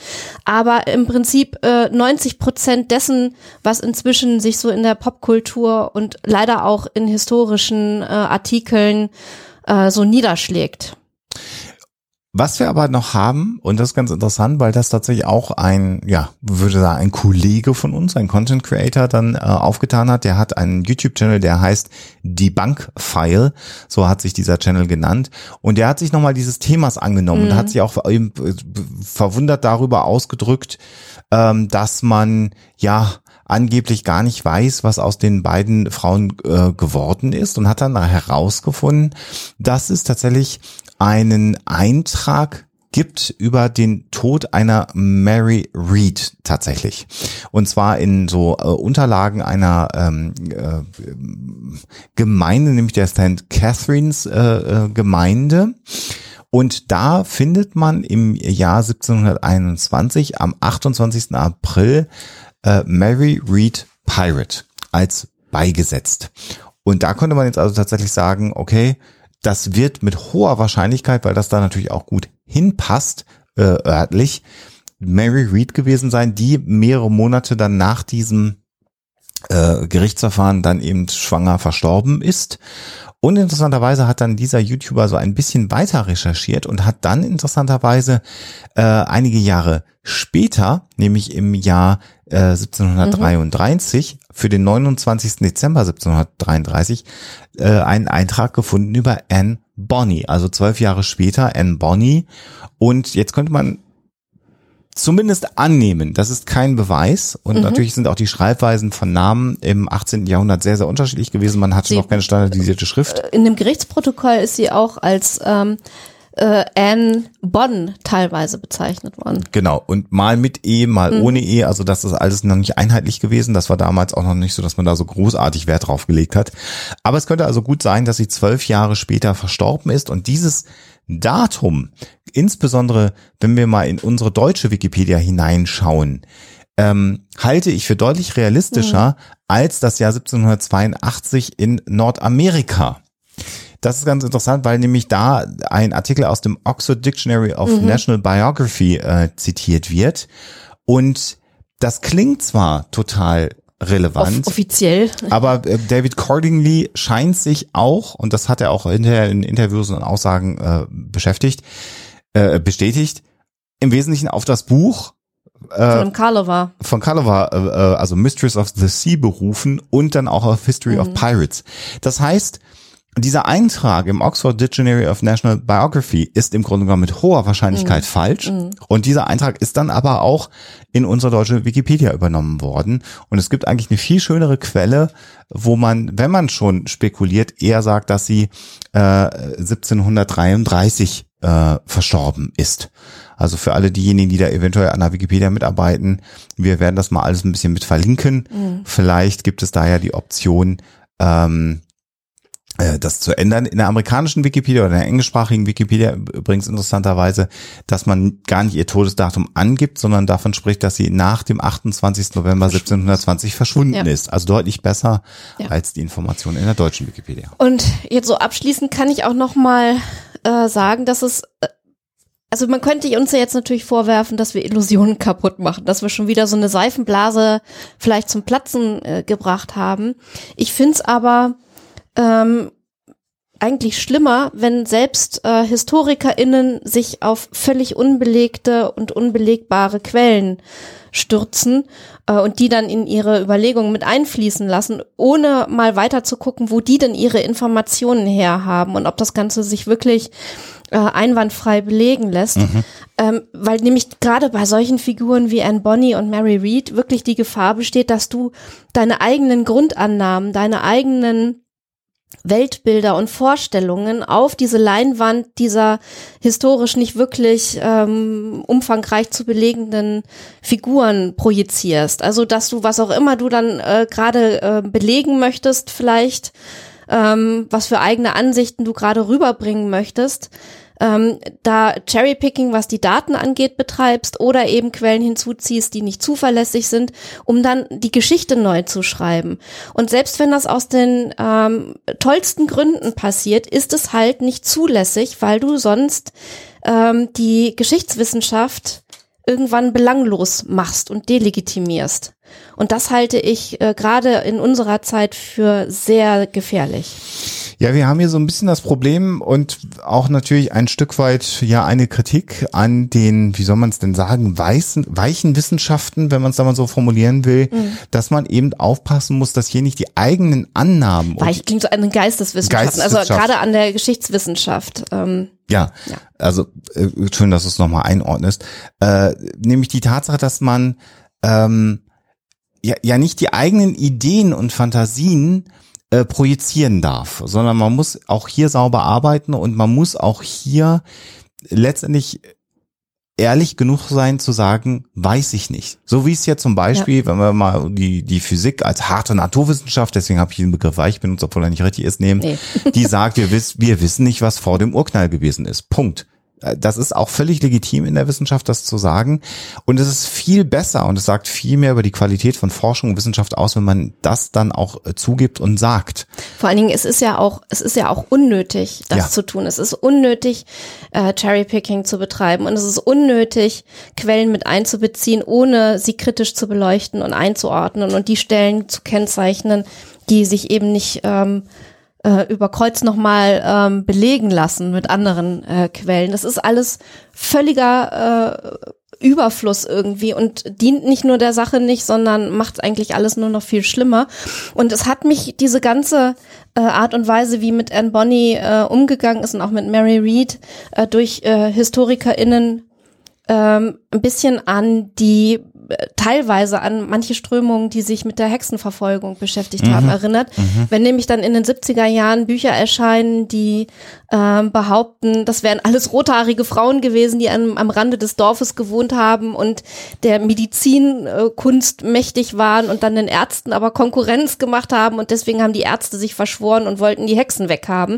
aber im Prinzip äh, 90 Prozent dessen, was inzwischen sich so in der Popkultur und leider auch in historischen äh, Artikeln äh, so niederschlägt. Was wir aber noch haben, und das ist ganz interessant, weil das tatsächlich auch ein, ja, würde sagen, ein Kollege von uns, ein Content Creator dann äh, aufgetan hat, der hat einen YouTube-Channel, der heißt Debunk File, so hat sich dieser Channel genannt, und der hat sich nochmal dieses Themas angenommen und hat sich auch eben äh, verwundert darüber ausgedrückt, ähm, dass man, ja, angeblich gar nicht weiß, was aus den beiden Frauen äh, geworden ist und hat dann herausgefunden, dass es tatsächlich einen Eintrag gibt über den Tod einer Mary Read tatsächlich. Und zwar in so äh, Unterlagen einer ähm, äh, Gemeinde, nämlich der St. Catharines äh, äh, Gemeinde. Und da findet man im Jahr 1721 am 28. April äh, Mary Read Pirate als beigesetzt. Und da konnte man jetzt also tatsächlich sagen, okay, das wird mit hoher Wahrscheinlichkeit, weil das da natürlich auch gut hinpasst, äh, örtlich, Mary Read gewesen sein, die mehrere Monate dann nach diesem äh, Gerichtsverfahren dann eben schwanger verstorben ist. Und interessanterweise hat dann dieser YouTuber so ein bisschen weiter recherchiert und hat dann interessanterweise äh, einige Jahre später, nämlich im Jahr äh, 1733, für den 29. Dezember 1733, äh, einen Eintrag gefunden über Anne Bonny, also zwölf Jahre später Anne Bonny. Und jetzt könnte man zumindest annehmen, das ist kein Beweis. Und natürlich sind auch die Schreibweisen von Namen im 18. Jahrhundert sehr, sehr unterschiedlich gewesen. Man hatte Sie- noch keine standardisierte Schrift. in dem Gerichtsprotokoll ist sie auch als ähm, äh, Anne Bonn teilweise bezeichnet worden. Genau. Und mal mit E, mal ohne E. Also das ist alles noch nicht einheitlich gewesen. Das war damals auch noch nicht so, dass man da so großartig Wert drauf gelegt hat. Aber es könnte also gut sein, dass sie zwölf Jahre später verstorben ist und dieses Datum, insbesondere wenn wir mal in unsere deutsche Wikipedia hineinschauen, ähm, halte ich für deutlich realistischer als das Jahr 1782 in Nordamerika. Das ist ganz interessant, weil nämlich da ein Artikel aus dem Oxford Dictionary of National Biography äh, zitiert wird. Und das klingt zwar total Off relevant, offiziell. aber äh, David Cordingly scheint sich auch, und das hat er auch hinterher in Interviews und Aussagen äh, beschäftigt, äh, bestätigt, im Wesentlichen auf das Buch Von einem Karlova. von Calavar, äh, äh, also Mistress of the Sea berufen und dann auch auf History of Pirates. Das heißt, dieser Eintrag im Oxford Dictionary of National Biography ist im Grunde genommen mit hoher Wahrscheinlichkeit falsch. Und dieser Eintrag ist dann aber auch in unsere deutsche Wikipedia übernommen worden. Und es gibt eigentlich eine viel schönere Quelle, wo man, wenn man schon spekuliert, eher sagt, dass sie äh, 1733 äh, verstorben ist. Also für alle diejenigen, die da eventuell an der Wikipedia mitarbeiten, wir werden das mal alles ein bisschen mit verlinken. Vielleicht gibt es da ja die Option, ähm, äh, das zu ändern. In der amerikanischen Wikipedia oder in der englischsprachigen Wikipedia übrigens interessanterweise, dass man gar nicht ihr Todesdatum angibt, sondern davon spricht, dass sie nach dem 28. November 1720 verschwunden Ja. ist. Also deutlich besser Ja. als die Information in der deutschen Wikipedia. Und jetzt so abschließend kann ich auch noch mal äh, sagen, dass es äh, also man könnte uns ja jetzt natürlich vorwerfen, dass wir Illusionen kaputt machen, dass wir schon wieder so eine Seifenblase vielleicht zum Platzen äh, gebracht haben. Ich find's aber ähm, eigentlich schlimmer, wenn selbst äh, HistorikerInnen sich auf völlig unbelegte und unbelegbare Quellen stürzen äh, und die dann in ihre Überlegungen mit einfließen lassen, ohne mal weiter zu gucken, wo die denn ihre Informationen herhaben und ob das Ganze sich wirklich äh, einwandfrei belegen lässt. Ähm, weil nämlich gerade bei solchen Figuren wie Anne Bonny und Mary Read wirklich die Gefahr besteht, dass du deine eigenen Grundannahmen, deine eigenen Weltbilder und Vorstellungen auf diese Leinwand dieser historisch nicht wirklich ähm, umfangreich zu belegenden Figuren projizierst. Also dass du, was auch immer du dann äh, gerade äh, belegen möchtest, vielleicht, ähm, was für eigene Ansichten du gerade rüberbringen möchtest, ähm, da Cherrypicking, was die Daten angeht, betreibst oder eben Quellen hinzuziehst, die nicht zuverlässig sind, um dann die Geschichte neu zu schreiben. Und selbst wenn das aus den ähm, tollsten Gründen passiert, ist es halt nicht zulässig, weil du sonst ähm, die Geschichtswissenschaft irgendwann belanglos machst und delegitimierst. Und das halte ich äh, gerade in unserer Zeit für sehr gefährlich. Ja, wir haben hier so ein bisschen das Problem und auch natürlich ein Stück weit ja eine Kritik an den, wie soll man es denn sagen, weißen, weichen Wissenschaften, wenn man es da mal so formulieren will, Mhm. dass man eben aufpassen muss, dass hier nicht die eigenen Annahmen und Weich klingt so an den Geisteswissenschaften, also gerade an der Geschichtswissenschaft. Ähm, Ja, Ja. also äh, schön, dass du es nochmal einordnest. Äh, nämlich die Tatsache, dass man ähm, ja, ja nicht die eigenen Ideen und Fantasien äh, projizieren darf, sondern man muss auch hier sauber arbeiten und man muss auch hier letztendlich ehrlich genug sein zu sagen, weiß ich nicht. So wie es ja zum Beispiel, wenn wir mal die, die Physik als harte Naturwissenschaft, deswegen habe ich den Begriff weich benutzt, obwohl er nicht richtig ist, nehmen, Nee. die sagt, wir, wiss, wir wissen nicht, was vor dem Urknall gewesen ist. Punkt. Das ist auch völlig legitim in der Wissenschaft, das zu sagen. Und es ist viel besser und es sagt viel mehr über die Qualität von Forschung und Wissenschaft aus, wenn man das dann auch äh, zugibt und sagt. Vor allen Dingen, es ist ja auch, es ist ja auch unnötig, das Ja. zu tun. Es ist unnötig, äh, Cherrypicking zu betreiben und es ist unnötig, Quellen mit einzubeziehen, ohne sie kritisch zu beleuchten und einzuordnen und die Stellen zu kennzeichnen, die sich eben nicht ähm, äh, über Kreuz nochmal ähm, belegen lassen mit anderen äh, Quellen. Das ist alles völliger äh, Überfluss irgendwie und dient nicht nur der Sache nicht, sondern macht eigentlich alles nur noch viel schlimmer. Und es hat mich diese ganze äh, Art und Weise, wie mit Anne Bonny äh, umgegangen ist und auch mit Mary Read äh, durch äh, HistorikerInnen ähm, ein bisschen an die teilweise an manche Strömungen, die sich mit der Hexenverfolgung beschäftigt haben, erinnert. Wenn nämlich dann in den 70er Jahren Bücher erscheinen, die ähm, behaupten, das wären alles rothaarige Frauen gewesen, die am, am Rande des Dorfes gewohnt haben und der Medizinkunst mächtig waren und dann den Ärzten aber Konkurrenz gemacht haben und deswegen haben die Ärzte sich verschworen und wollten die Hexen weghaben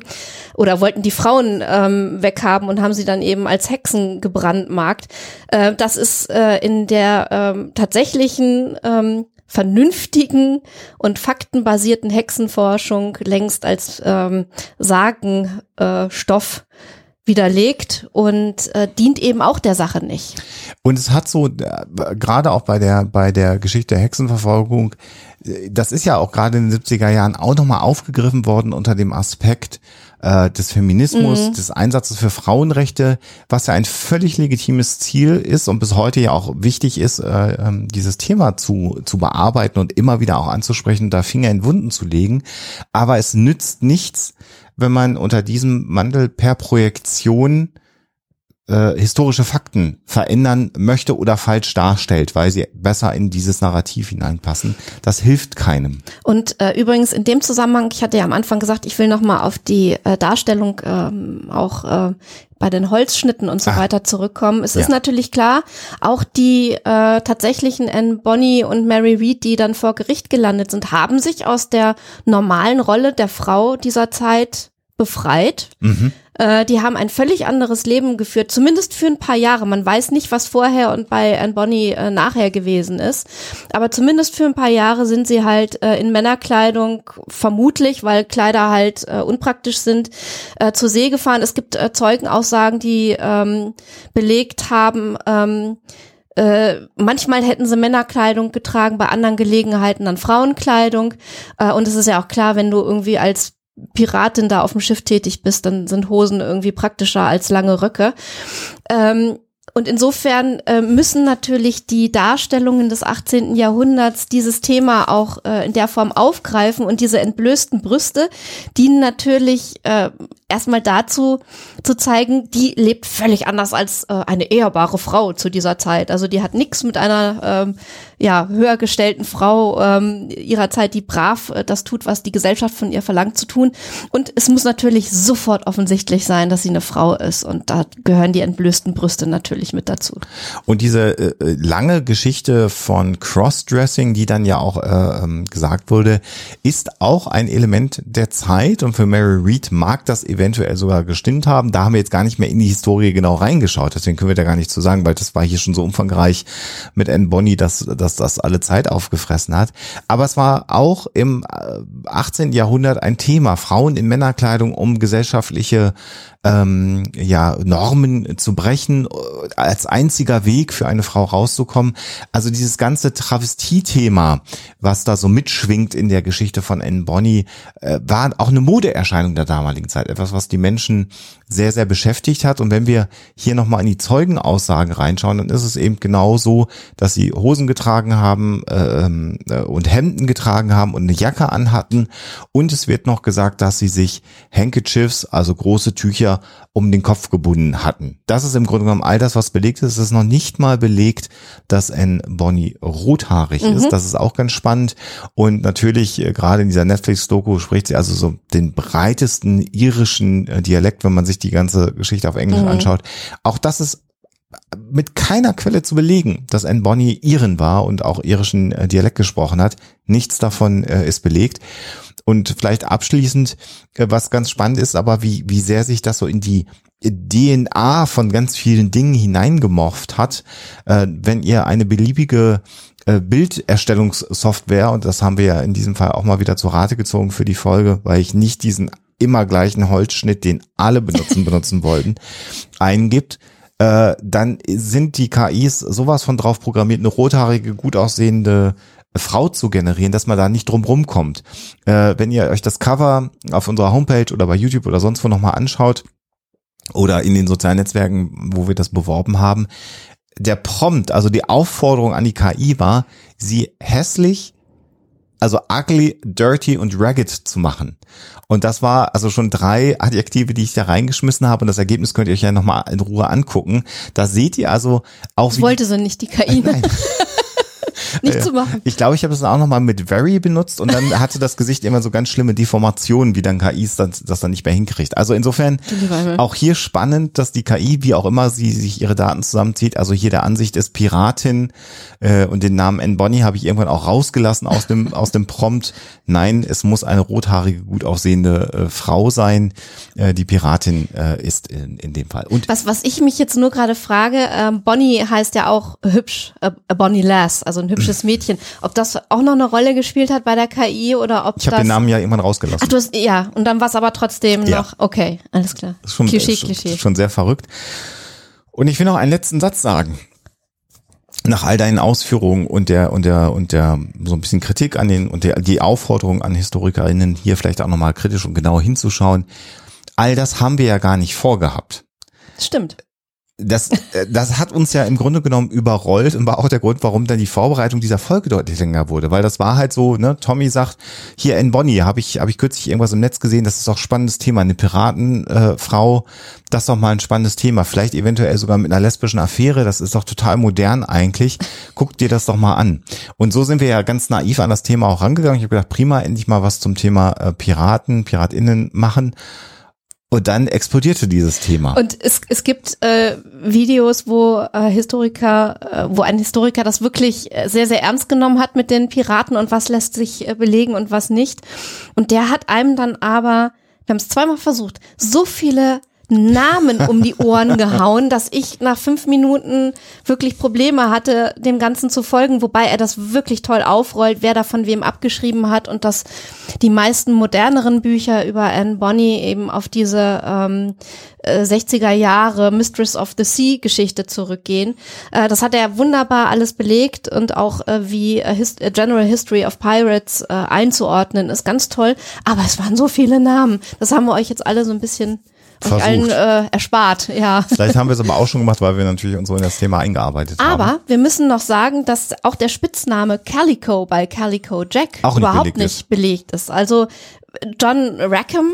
oder wollten die Frauen ähm, weghaben und haben sie dann eben als Hexen gebrandmarkt. Äh, das ist äh, in der ähm, tatsächlichen ähm, vernünftigen und faktenbasierten Hexenforschung längst als ähm, Sagenstoff äh, widerlegt und äh, dient eben auch der Sache nicht. Und es hat so, äh, gerade auch bei der, bei der Geschichte der Hexenverfolgung, äh, das ist ja auch gerade in den 70er Jahren auch nochmal aufgegriffen worden unter dem Aspekt äh, des Feminismus, des Einsatzes für Frauenrechte, was ja ein völlig legitimes Ziel ist und bis heute ja auch wichtig ist, äh, ähm, dieses Thema zu, zu bearbeiten und immer wieder auch anzusprechen, da Finger in Wunden zu legen. Aber es nützt nichts, wenn man unter diesem Mantel per Projektion äh, historische Fakten verändern möchte oder falsch darstellt, weil sie besser in dieses Narrativ hineinpassen. Das hilft keinem. Und äh, übrigens in dem Zusammenhang, ich hatte ja am Anfang gesagt, ich will noch mal auf die äh, Darstellung ähm, auch äh, bei den Holzschnitten und so Ah. weiter zurückkommen. Es Ja. ist natürlich klar, auch die äh, tatsächlichen Anne Bonny und Mary Read, die dann vor Gericht gelandet sind, haben sich aus der normalen Rolle der Frau dieser Zeit befreit. Mhm. Äh, die haben ein völlig anderes Leben geführt, zumindest für ein paar Jahre. Man weiß nicht, was vorher und bei Anne Bonny äh, nachher gewesen ist. Aber zumindest für ein paar Jahre sind sie halt äh, in Männerkleidung, vermutlich, weil Kleider halt äh, unpraktisch sind, äh, zur See gefahren. Es gibt äh, Zeugenaussagen, die ähm, belegt haben, ähm, äh, manchmal hätten sie Männerkleidung getragen, bei anderen Gelegenheiten dann Frauenkleidung. Äh, und es ist ja auch klar, wenn du irgendwie als Piratin da auf dem Schiff tätig bist, dann sind Hosen irgendwie praktischer als lange Röcke. Ähm, und insofern äh, müssen natürlich die Darstellungen des 18. Jahrhunderts dieses Thema auch äh, in der Form aufgreifen und diese entblößten Brüste dienen natürlich äh, erstmal dazu zu zeigen, die lebt völlig anders als äh, eine ehrbare Frau zu dieser Zeit. Also die hat nichts mit einer ähm, ja höher gestellten Frau ähm, ihrer Zeit, die brav äh, das tut, was die Gesellschaft von ihr verlangt zu tun. Und es muss natürlich sofort offensichtlich sein, dass sie eine Frau ist. Und da gehören die entblößten Brüste natürlich mit dazu. Und diese äh, äh, lange Geschichte von Crossdressing, die dann ja auch äh, ähm, gesagt wurde, ist auch ein Element der Zeit und für Mary Read mag das eventuell sogar gestimmt haben. Da haben wir jetzt gar nicht mehr in die Historie genau reingeschaut, deswegen können wir da gar nicht zu sagen, weil das war hier schon so umfangreich mit Anne Bonny, dass, dass das alle Zeit aufgefressen hat. Aber es war auch im äh, 18. Jahrhundert ein Thema, Frauen in Männerkleidung, um gesellschaftliche ähm, ja, Normen zu brechen, als einziger Weg für eine Frau rauszukommen. Also dieses ganze Travestie-Thema, was da so mitschwingt in der Geschichte von Anne Bonny, äh, war auch eine Modeerscheinung der damaligen Zeit. Etwas, was die Menschen sehr, sehr beschäftigt hat. Und wenn wir hier nochmal in die Zeugenaussagen reinschauen, dann ist es eben genau so, dass sie Hosen getragen haben ähm, äh, und Hemden getragen haben und eine Jacke anhatten. Und es wird noch gesagt, dass sie sich Handkerchiefs, also große Tücher, um den Kopf gebunden hatten. Das ist im Grunde genommen all das, was belegt ist. Es ist noch nicht mal belegt, dass Anne Bonny rothaarig ist. Das ist auch ganz spannend. Und natürlich, äh, gerade in dieser Netflix-Doku spricht sie also so den breitesten irischen äh, Dialekt, wenn man sich die ganze Geschichte auf Englisch anschaut. Auch das ist mit keiner Quelle zu belegen, dass Anne Bonny Iren war und auch irischen äh, Dialekt gesprochen hat. Nichts davon äh, ist belegt. Und vielleicht abschließend, äh, was ganz spannend ist, aber wie, wie sehr sich das so in die DNA von ganz vielen Dingen hineingemorpht hat, äh, wenn ihr eine beliebige äh, Bilderstellungssoftware, und das haben wir ja in diesem Fall auch mal wieder zu Rate gezogen für die Folge, weil ich nicht diesen immer gleichen Holzschnitt, den alle benutzen, benutzen wollten, [LAUGHS] eingibt, äh, dann sind die KIs sowas von drauf programmiert, eine rothaarige, gut aussehende Frau zu generieren, dass man da nicht drum rumkommt. Äh, wenn ihr euch das Cover auf unserer Homepage oder bei YouTube oder sonst wo nochmal anschaut oder in den sozialen Netzwerken, wo wir das beworben haben, der Prompt, also die Aufforderung an die KI war, sie hässlich, also ugly, dirty und ragged zu machen. Und das war also schon drei Adjektive, die ich da reingeschmissen habe. Und das Ergebnis könnt ihr euch ja nochmal in Ruhe angucken. Da seht ihr also auch, Das wollte sie nicht, die [LAUGHS] KI. Nein. Nicht zu machen. ich glaube, ich habe das auch nochmal mit very benutzt und dann hatte das Gesicht immer so ganz schlimme Deformationen, wie dann KIs das, das dann nicht mehr hinkriegt. Also insofern Himmel. auch hier spannend, dass die KI, wie auch immer sie sich ihre Daten zusammenzieht, also hier der Ansicht ist Piratin äh, und den Namen N. Bonny habe ich irgendwann auch rausgelassen aus dem, aus dem Prompt. Nein, es muss eine rothaarige, gut aussehende äh, Frau sein, äh, die Piratin äh, ist in, in dem Fall. Und Was, was ich mich jetzt nur gerade frage, ähm, Bonnie heißt ja auch hübsch, äh, Bonnie Lass, also ein hübsches Mädchen. Ob das auch noch eine Rolle gespielt hat bei der KI oder ob ich habe das... den Namen ja irgendwann rausgelassen. Ach, du hast, ja, und dann war es aber trotzdem Ja. noch, okay, alles klar. Schon, Klischee, schon, Klischee. schon sehr verrückt. Und ich will noch einen letzten Satz sagen. Nach all deinen Ausführungen und der und der und der so ein bisschen Kritik an den und der die Aufforderung an Historikerinnen hier vielleicht auch nochmal kritisch und genauer hinzuschauen. All das haben wir ja gar nicht vorgehabt. Stimmt. Das, äh, das hat uns ja im Grunde genommen überrollt und war auch der Grund, warum dann die Vorbereitung dieser Folge deutlich länger wurde, weil das war halt so, ne, Tommy sagt, hier in Bonnie habe ich, habe ich kürzlich irgendwas im Netz gesehen, das ist ein spannendes Thema, eine Piratenfrau, äh, das ist doch mal ein spannendes Thema, vielleicht eventuell sogar mit einer lesbischen Affäre, das ist doch total modern eigentlich, guck dir das doch mal an. Und so sind wir ja ganz naiv an das Thema auch rangegangen, ich habe gedacht, prima, endlich mal was zum Thema äh, Piraten, PiratInnen machen und dann explodierte dieses Thema. Und es, es gibt äh, Videos, wo äh, Historiker, äh, wo ein Historiker das wirklich äh, sehr, sehr ernst genommen hat mit den Piraten und was lässt sich äh, belegen und was nicht. Und der hat einem dann aber, wir haben es zweimal versucht, so viele Namen um die Ohren [LAUGHS] gehauen, dass ich nach fünf Minuten wirklich Probleme hatte, dem Ganzen zu folgen, wobei er das wirklich toll aufrollt, wer da von wem abgeschrieben hat und dass die meisten moderneren Bücher über Anne Bonny eben auf diese ähm, 60er äh, Jahre Mistress of the Sea Geschichte zurückgehen. Äh, das hat er wunderbar alles belegt und auch äh, wie Hist General History of Pirates äh, einzuordnen ist ganz toll. Aber es waren so viele Namen. Das haben wir euch jetzt alle so ein bisschen euch allen äh, erspart, ja. Vielleicht haben wir es aber auch schon gemacht, weil wir natürlich uns so in das Thema eingearbeitet aber haben. Aber wir müssen noch sagen, dass auch der Spitzname Calico bei Calico Jack auch überhaupt nicht, nicht belegt ist. Also John Rackham,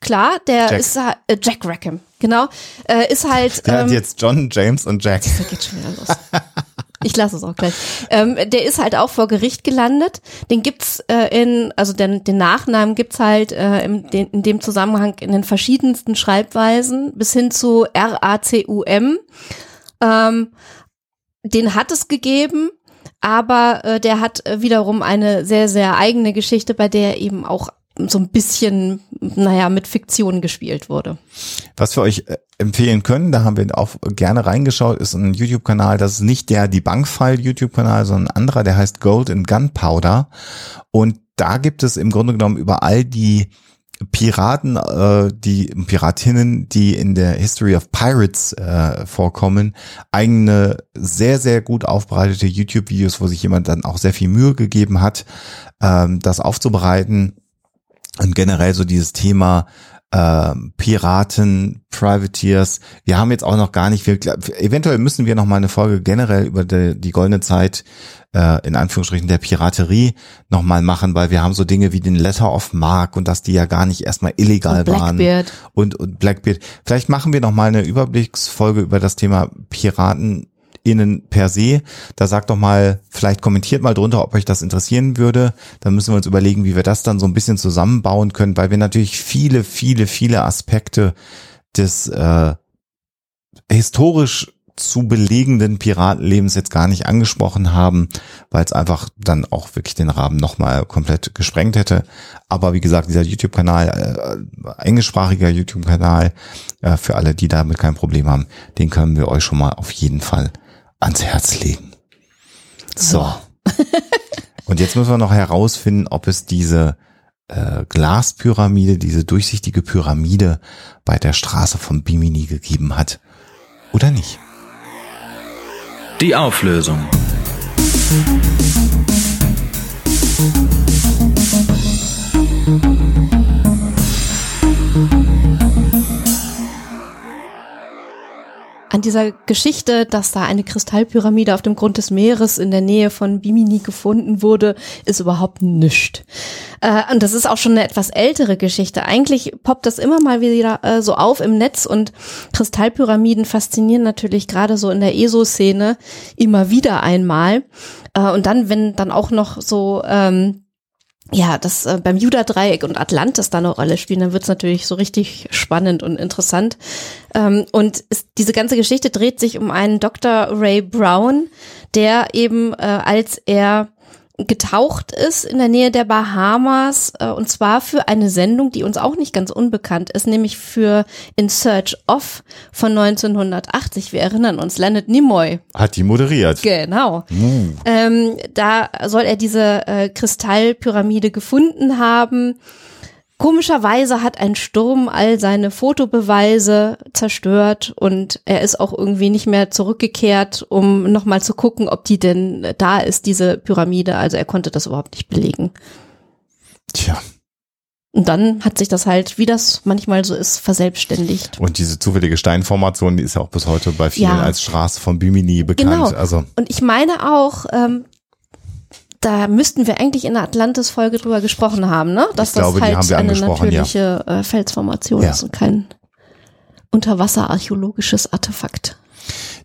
klar, der Jack. ist äh, Jack Rackham, genau, äh, ist halt. Der hat ähm, jetzt John, James und Jack. das geht schon wieder los. [LAUGHS] Ich lasse es auch gleich. Ähm, der ist halt auch vor Gericht gelandet. Den gibt's äh, in, also den, den Nachnamen gibt's halt äh, im, den, in dem Zusammenhang in den verschiedensten Schreibweisen bis hin zu R-A-C-U-M. Ähm, den hat es gegeben, aber äh, der hat äh, wiederum eine sehr, sehr eigene Geschichte, bei der eben auch so ein bisschen, naja, mit Fiktion gespielt wurde. Was wir euch äh, empfehlen können, da haben wir auch gerne reingeschaut, ist ein YouTube-Kanal, das ist nicht der die Bankfile YouTube-Kanal, sondern ein anderer, der heißt Gold and Gunpowder. Und da gibt es im Grunde genommen über all die Piraten, äh, die Piratinnen, die in der History of Pirates äh, vorkommen, eigene sehr, sehr gut aufbereitete YouTube-Videos, wo sich jemand dann auch sehr viel Mühe gegeben hat, ähm, das aufzubereiten und generell so dieses Thema äh, Piraten, Privateers. Wir haben jetzt auch noch gar nicht, wir, eventuell müssen wir noch mal eine Folge generell über die, die goldene Zeit äh, in Anführungsstrichen der Piraterie noch mal machen, weil wir haben so Dinge wie den Letter of Mark und dass die ja gar nicht erstmal illegal Und waren Blackbeard. und, und Blackbeard. Vielleicht machen wir noch mal eine Überblicksfolge über das Thema Piraten innen per se. Da sagt doch mal, vielleicht kommentiert mal drunter, ob euch das interessieren würde. Dann müssen wir uns überlegen, wie wir das dann so ein bisschen zusammenbauen können, weil wir natürlich viele, viele, viele Aspekte des äh, historisch zu belegenden Piratenlebens jetzt gar nicht angesprochen haben, weil es einfach dann auch wirklich den Rahmen nochmal komplett gesprengt hätte. Aber wie gesagt, dieser YouTube-Kanal, äh, englischsprachiger YouTube-Kanal, äh, für alle, die damit kein Problem haben, den können wir euch schon mal auf jeden Fall ans Herz legen. So. [LAUGHS] Und jetzt müssen wir noch herausfinden, ob es diese äh, Glaspyramide, diese durchsichtige Pyramide bei der Straße von Bimini gegeben hat oder nicht. Die Auflösung. An dieser Geschichte, dass da eine Kristallpyramide auf dem Grund des Meeres in der Nähe von Bimini gefunden wurde, ist überhaupt nichts. Äh, und das ist auch schon eine etwas ältere Geschichte. Eigentlich poppt das immer mal wieder äh, so auf im Netz und Kristallpyramiden faszinieren natürlich gerade so in der ESO-Szene immer wieder einmal. Äh, und dann, wenn dann auch noch so ähm, ja, das äh, beim Juda-Dreieck und Atlantis da eine Rolle spielen, dann wird's natürlich so richtig spannend und interessant. Ähm, und es, diese ganze Geschichte dreht sich um einen Dr. Ray Brown, der eben, äh, als er getaucht ist in der Nähe der Bahamas äh, und zwar für eine Sendung, die uns auch nicht ganz unbekannt ist, nämlich für In Search of von 1980. Wir erinnern uns, Leonard Nimoy. Hat die moderiert. Genau. Ähm, da soll er diese äh, Kristallpyramide gefunden haben. Komischerweise hat ein Sturm all seine Fotobeweise zerstört und er ist auch irgendwie nicht mehr zurückgekehrt, um nochmal zu gucken, ob die denn da ist, diese Pyramide. Also er konnte das überhaupt nicht belegen. Tja. Und dann hat sich das halt, wie das manchmal so ist, verselbstständigt. Und diese zufällige Steinformation, die ist ja auch bis heute bei vielen Ja. als Straße von Bimini bekannt. Genau. Also Und ich meine auch, ähm, da müssten wir eigentlich in der Atlantis-Folge drüber gesprochen haben, ne? Dass Ich glaube, das halt eine angesprochen, ja. natürliche äh, Felsformation Ja. ist und kein unterwasserarchäologisches Artefakt.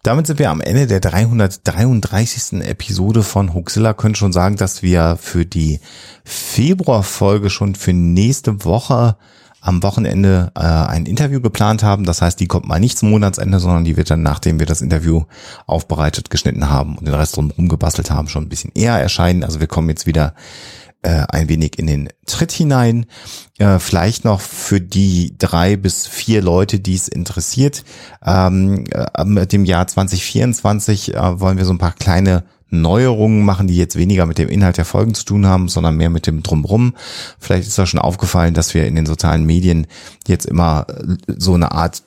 Damit sind wir am Ende der 333. Episode von Huxilla. Können schon sagen, dass wir für die Februarfolge schon für nächste Woche am Wochenende äh, ein Interview geplant haben. Das heißt, die kommt mal nicht zum Monatsende, sondern die wird dann, nachdem wir das Interview aufbereitet, geschnitten haben und den Rest drumherum gebastelt haben, schon ein bisschen eher erscheinen. Also wir kommen jetzt wieder äh, ein wenig in den Tritt hinein. Äh, vielleicht noch für die drei bis vier Leute, die es interessiert. Ähm, äh, mit dem Jahr 2024 äh, wollen wir so ein paar kleine Neuerungen machen, die jetzt weniger mit dem Inhalt der Folgen zu tun haben, sondern mehr mit dem Drumrum. Vielleicht ist euch schon aufgefallen, dass wir in den sozialen Medien jetzt immer äh, so eine Art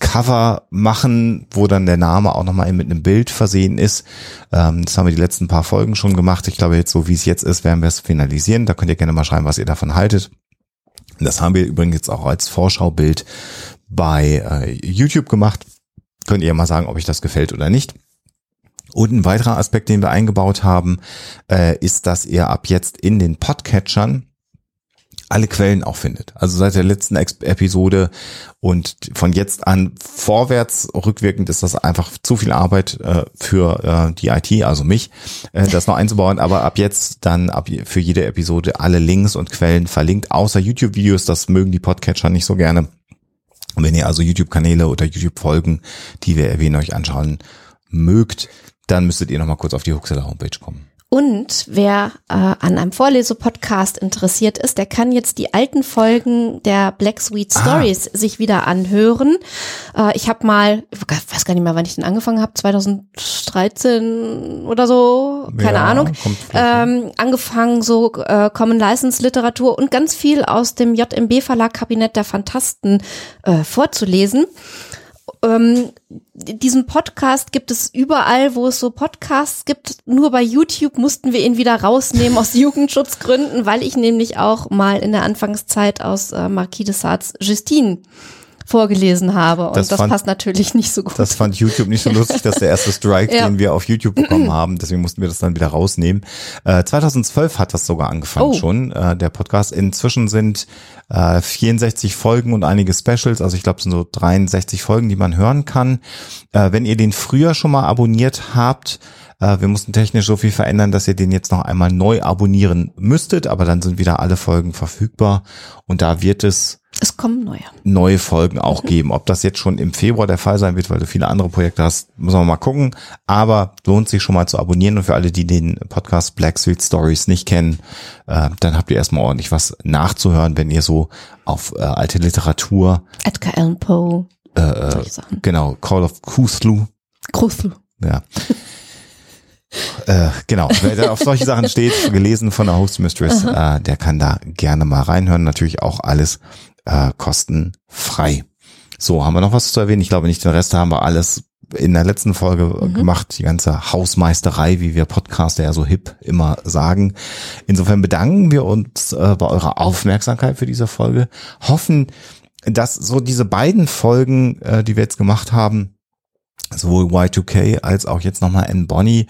Cover machen, wo dann der Name auch nochmal mit einem Bild versehen ist. Ähm, das haben wir die letzten paar Folgen schon gemacht. Ich glaube, jetzt so wie es jetzt ist, werden wir es finalisieren. Da könnt ihr gerne mal schreiben, was ihr davon haltet. Das haben wir übrigens jetzt auch als Vorschaubild bei äh, YouTube gemacht. Könnt ihr mal sagen, ob euch das gefällt oder nicht. Und ein weiterer Aspekt, den wir eingebaut haben, äh, ist, dass ihr ab jetzt in den Podcatchern alle Quellen auch findet. Also seit der letzten Episode und von jetzt an vorwärts rückwirkend ist das einfach zu viel Arbeit äh, für äh, die IT, also mich, äh, das noch einzubauen. Aber ab jetzt dann ab für jede Episode alle Links und Quellen verlinkt, außer YouTube-Videos. Das mögen die Podcatcher nicht so gerne. Und wenn ihr also YouTube-Kanäle oder YouTube-Folgen, die wir erwähnen, euch anschauen mögt, dann müsstet ihr nochmal kurz auf die Huxela Homepage kommen. Und wer äh, an einem Vorlesepodcast interessiert ist, der kann jetzt die alten Folgen der Black Sweet Ah. Stories sich wieder anhören. Äh, ich habe mal, ich weiß gar nicht mehr, wann ich denn angefangen habe, 2013 oder so, keine Ja, Ahnung, ähm, angefangen so äh, Common License Literatur und ganz viel aus dem JMB Verlag Kabinett der Phantasten äh, vorzulesen. Ähm, diesen Podcast gibt es überall, wo es so Podcasts gibt. Nur bei YouTube mussten wir ihn wieder rausnehmen aus [LAUGHS] Jugendschutzgründen, weil ich nämlich auch mal in der Anfangszeit aus äh, Marquis de Sades Justine vorgelesen habe. Und Das das, fand- passt natürlich nicht so gut. Das fand YouTube nicht so lustig, dass der erste Strike, [LAUGHS] Ja. den wir auf YouTube bekommen haben, deswegen mussten wir das dann wieder rausnehmen. Äh, 2012 hat das sogar angefangen Oh. schon, äh, der Podcast. Inzwischen sind äh, 64 Folgen und einige Specials, also ich glaube, es sind so 63 Folgen, die man hören kann. Äh, wenn ihr den früher schon mal abonniert habt, äh, wir mussten technisch so viel verändern, dass ihr den jetzt noch einmal neu abonnieren müsstet, aber dann sind wieder alle Folgen verfügbar und da wird es es kommen neue. neue Folgen auch geben. Ob das jetzt schon im Februar der Fall sein wird, weil du viele andere Projekte hast, muss man mal gucken. Aber lohnt sich schon mal zu abonnieren. Und für alle, die den Podcast Black Sweet Stories nicht kennen, äh, dann habt ihr erstmal ordentlich was nachzuhören, wenn ihr so auf äh, alte Literatur, Edgar Allan Poe, äh, Sachen. genau, Call of Cthulhu, Cthulhu. ja. [LAUGHS] Äh, genau, wer da auf solche Sachen steht, gelesen von der Host Mistress, äh, der kann da gerne mal reinhören. Natürlich auch alles äh, kostenfrei. So, haben wir noch was zu erwähnen? Ich glaube nicht, den Rest haben wir alles in der letzten Folge äh, gemacht, die ganze Hausmeisterei, wie wir Podcaster ja so hip immer sagen. Insofern bedanken wir uns äh, bei eurer Aufmerksamkeit für diese Folge, hoffen, dass so diese beiden Folgen, äh, die wir jetzt gemacht haben, sowohl Y2K als auch jetzt nochmal N. Bonnie,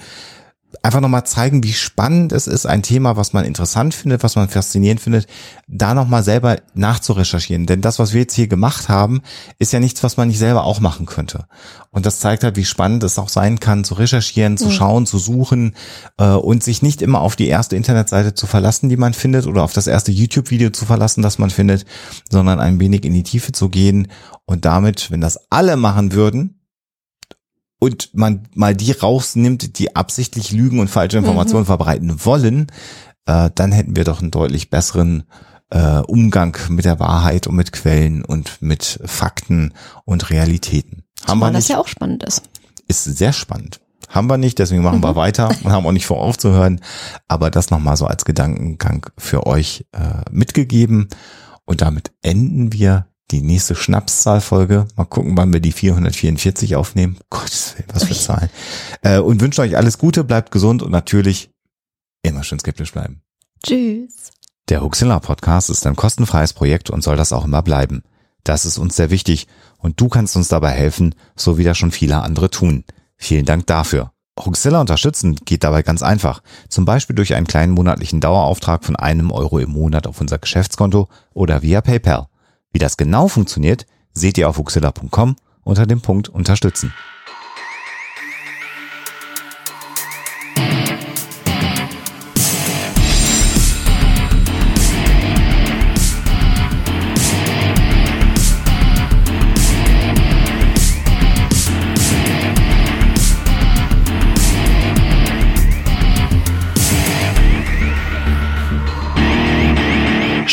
einfach nochmal zeigen, wie spannend es ist, ein Thema, was man interessant findet, was man faszinierend findet, da nochmal selber nachzurecherchieren. Denn das, was wir jetzt hier gemacht haben, ist ja nichts, was man nicht selber auch machen könnte. Und das zeigt halt, wie spannend es auch sein kann, zu recherchieren, zu schauen, zu suchen äh, und sich nicht immer auf die erste Internetseite zu verlassen, die man findet, oder auf das erste YouTube-Video zu verlassen, das man findet, sondern ein wenig in die Tiefe zu gehen und damit, wenn das alle machen würden, und man mal die rausnimmt, die absichtlich Lügen und falsche Informationen verbreiten wollen, äh, dann hätten wir doch einen deutlich besseren äh, Umgang mit der Wahrheit und mit Quellen und mit Fakten und Realitäten. Haben wir Weil das nicht, ja auch spannend ist. ist sehr spannend. Haben wir nicht, deswegen machen wir weiter [LAUGHS] und haben auch nicht vor aufzuhören. Aber das nochmal so als Gedankengang für euch äh, mitgegeben. Und damit enden wir die nächste Schnapszahlfolge. Mal gucken, wann wir die 444 aufnehmen. Gottes Willen, was für. Zahlen. Äh, und wünschen euch alles Gute, bleibt gesund und natürlich immer schön skeptisch bleiben. Tschüss. Der Huxilla Podcast ist ein kostenfreies Projekt und soll das auch immer bleiben. Das ist uns sehr wichtig und du kannst uns dabei helfen, so wie das schon viele andere tun. Vielen Dank dafür. Huxilla unterstützen geht dabei ganz einfach. Zum Beispiel durch einen kleinen monatlichen Dauerauftrag von einem Euro im Monat auf unser Geschäftskonto oder via PayPal. Wie das genau funktioniert, seht ihr auf huxilla.com unter dem Punkt Unterstützen.